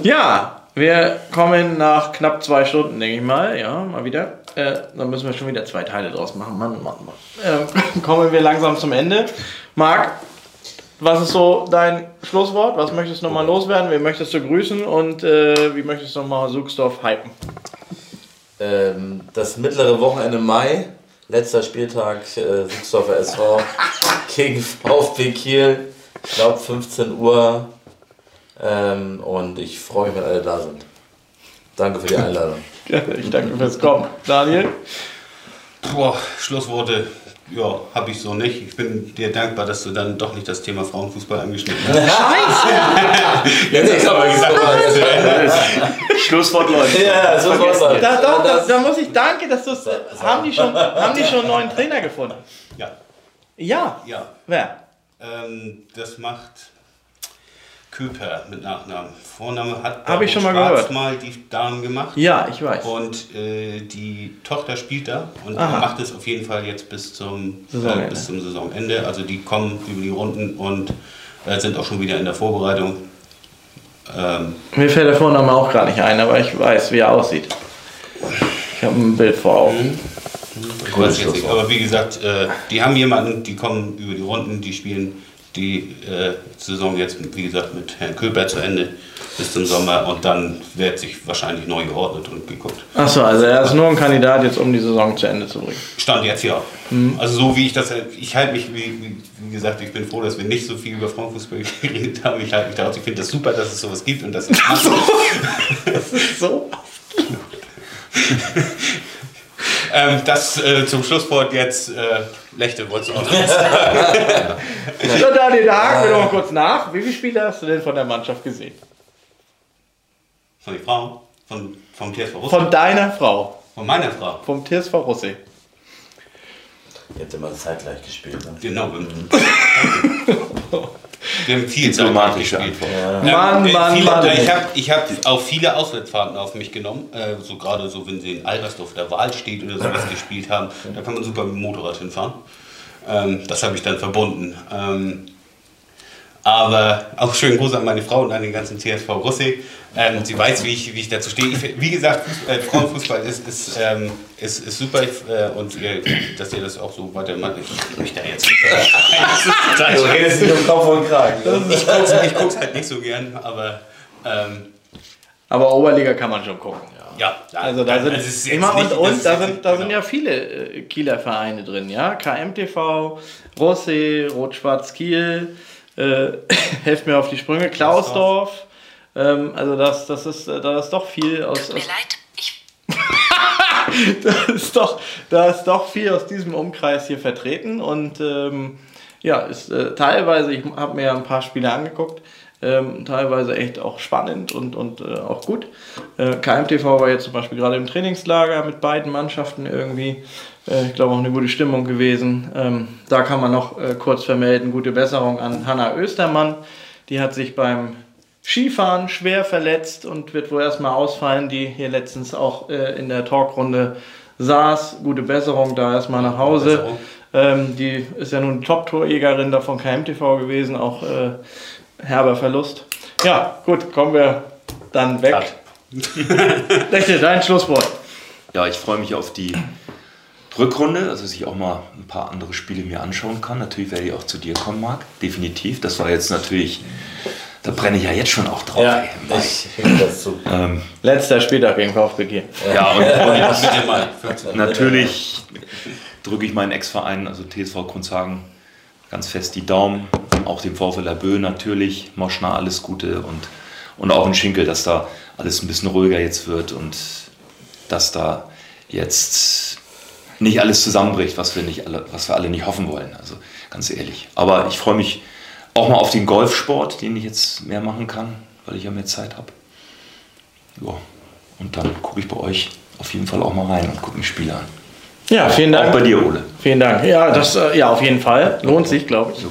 Speaker 1: Ja, wir kommen nach knapp zwei Stunden, denke ich mal. Ja, mal wieder. Äh, dann müssen wir schon wieder zwei Teile draus machen. Mann, Mann, Mann. Äh, kommen wir langsam zum Ende. Marc, was ist so dein Schlusswort? Was möchtest du nochmal loswerden? Wen möchtest du grüßen? Und äh, wie möchtest du nochmal Suchsdorf hypen?
Speaker 3: Ähm, das mittlere Wochenende Mai, letzter Spieltag äh, Sigsdorfer SV gegen VfB Kiel. Ich glaube 15 Uhr. Ähm, und ich freue mich, wenn alle da sind. Danke für die Einladung.
Speaker 1: Ich danke fürs Kommen. Daniel?
Speaker 4: Boah, Schlussworte, ja, habe ich so nicht. Ich bin dir dankbar, dass du dann doch nicht das Thema Frauenfußball angeschnitten hast.
Speaker 3: Jetzt ist aber gesagt,
Speaker 2: Schlusswort, Leute.
Speaker 3: ja, so war's halt.
Speaker 1: Da, doch, da,
Speaker 3: Das-
Speaker 1: da muss ich danke, dass du es. Haben, die schon- haben die schon einen neuen Trainer gefunden?
Speaker 4: Ja,
Speaker 1: Ja.
Speaker 4: ja.
Speaker 1: Wer?
Speaker 4: Ähm, das macht Köper mit Nachnamen. Vorname hat
Speaker 1: Hab ich schon mal
Speaker 4: Schwarz
Speaker 1: gehört.
Speaker 4: mal die Damen gemacht.
Speaker 1: Ja, ich weiß.
Speaker 4: Und äh, die Tochter spielt da und
Speaker 1: Aha.
Speaker 4: macht es auf jeden Fall jetzt bis zum,
Speaker 1: Saisonende.
Speaker 4: äh, bis zum Saisonende. Also die kommen über die Runden und äh, sind auch schon wieder in der Vorbereitung. Ähm,
Speaker 1: Mir fällt der Vorname auch gar nicht ein, aber ich weiß, wie er aussieht. Ich habe ein Bild vor Augen.
Speaker 4: ich weiß jetzt nicht, aber wie gesagt, äh, die haben jemanden, die kommen über die Runden, die spielen die äh, Saison jetzt, wie gesagt, mit Herrn Köper zu Ende bis zum Sommer und dann wird sich wahrscheinlich neu geordnet und geguckt.
Speaker 1: Achso, also er ist nur ein Kandidat jetzt, um die Saison zu Ende zu bringen.
Speaker 4: Stand jetzt ja.
Speaker 1: Mhm.
Speaker 4: Also so wie ich das, ich halte mich, wie, wie, gesagt, ich bin froh, dass wir nicht so viel über Frauenfußball geredet haben. Ich halte mich daraus. Ich finde das super, dass es sowas gibt und dass es
Speaker 1: So?
Speaker 4: ähm, Das äh, zum Schlusswort jetzt, äh, Lechte, wolltest du auch noch sagen?
Speaker 1: So, Daniel, da haken wir doch mal kurz nach. Wie viele Spiele hast du denn von der Mannschaft gesehen?
Speaker 4: Von den Frauen? Von, vom TSV Russland?
Speaker 1: Von deiner Frau.
Speaker 4: Von meiner Frau?
Speaker 1: Vom TSV Russi.
Speaker 3: Ihr habt immer zeitgleich gespielt. Ne?
Speaker 4: Genau. Wir haben viel
Speaker 2: Diplomatische
Speaker 4: gespielt.
Speaker 2: Antwort.
Speaker 1: Mann,
Speaker 4: äh,
Speaker 1: Mann,
Speaker 4: viele,
Speaker 1: Mann.
Speaker 4: Ich habe ich hab auch viele Auswärtsfahrten auf mich genommen. Äh, so gerade so, wenn sie in Albersdorf der Wahl steht oder sowas gespielt haben. Da kann man super mit dem Motorrad hinfahren. Ähm, das habe ich dann verbunden. Ähm, aber auch schönen Gruß an meine Frau und an den ganzen TSV Russi. Ähm, sie weiß, wie ich, wie ich dazu stehe. Ich, wie gesagt, Fußball, äh, Frauenfußball ist, ist, ähm, ist, ist super äh, und ihr, dass ihr das auch so weitermacht. Ich, ich möchte da jetzt
Speaker 3: Du redest nicht um Kopf und Kragen.
Speaker 4: ich guck's, ich guck's halt nicht so gern, aber ähm,
Speaker 1: Aber Oberliga kann man schon gucken.
Speaker 4: ja.
Speaker 1: Also da sind
Speaker 4: es jetzt
Speaker 1: immer und, und da sind, da sind
Speaker 4: genau.
Speaker 1: ja viele äh, Kieler Vereine drin, ja. KMTV, Rossi, Rot-Schwarz Kiel, äh, helft mir auf die Sprünge, Klausdorf. Ähm, also das, das ist, äh, da ist doch viel aus,
Speaker 5: Tut mir
Speaker 1: aus
Speaker 5: leid, ich
Speaker 1: da ist doch, da ist doch viel aus diesem Umkreis hier vertreten und ähm, ja, ist äh, teilweise, ich habe mir ja ein paar Spiele angeguckt, ähm, teilweise echt auch spannend und, und äh, auch gut. Äh, KMTV war jetzt zum Beispiel gerade im Trainingslager mit beiden Mannschaften irgendwie. Äh, ich glaube auch eine gute Stimmung gewesen. Ähm, da kann man noch äh, kurz vermelden, gute Besserung an Hanna Östermann. Die hat sich beim Skifahren schwer verletzt und wird wohl erstmal ausfallen, die hier letztens auch äh, in der Talkrunde saß. Gute Besserung da erstmal nach Hause. Ähm, die ist ja nun Top-Torjägerin da von KMTV gewesen, auch äh, herber Verlust. Ja, gut, kommen wir dann weg. Rechte, dein Schlusswort.
Speaker 2: Ja, ich freue mich auf die Rückrunde, also dass ich auch mal ein paar andere Spiele mir anschauen kann. Natürlich werde ich auch zu dir kommen, Marc. Definitiv. Das war jetzt natürlich, da brenne ich ja jetzt schon auch drauf.
Speaker 3: Ja,
Speaker 2: ey.
Speaker 3: Ich finde das so.
Speaker 2: Ähm,
Speaker 1: Letzter Spieltag gegen VfB
Speaker 2: ja, und, und
Speaker 4: Mitte Mai, 15.
Speaker 2: natürlich drücke ich meinen Ex-Verein, also TSV Grundshagen, ganz fest die Daumen. Auch dem VfL Bö natürlich. Moschner alles Gute und, und auch in Schinkel, dass da alles ein bisschen ruhiger jetzt wird und dass da jetzt nicht alles zusammenbricht, was wir, nicht alle, was wir alle nicht hoffen wollen. Also ganz ehrlich. Aber ich freue mich auch mal auf den Golfsport, den ich jetzt mehr machen kann, weil ich ja mehr Zeit habe. Ja, und dann gucke ich bei euch auf jeden Fall auch mal rein und gucke mir Spiele an.
Speaker 1: Ja, vielen
Speaker 2: Auch
Speaker 1: Dank.
Speaker 2: bei dir, Ole.
Speaker 1: Vielen Dank. Ja, das, äh, ja, auf jeden Fall. Lohnt sich, glaube ich.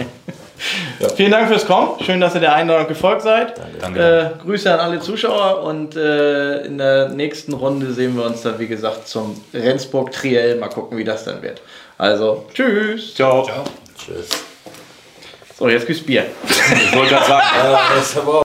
Speaker 1: Vielen Dank fürs Kommen. Schön, dass ihr der Einladung gefolgt seid.
Speaker 2: Danke.
Speaker 1: Äh, Grüße an alle Zuschauer und äh, in der nächsten Runde sehen wir uns dann, wie gesagt, zum Rendsburg Triell. Mal gucken, wie das dann wird. Also, tschüss.
Speaker 2: Ciao.
Speaker 4: Ciao.
Speaker 3: Tschüss.
Speaker 1: So, jetzt gibt's Bier.
Speaker 2: Ich wollte gerade sagen.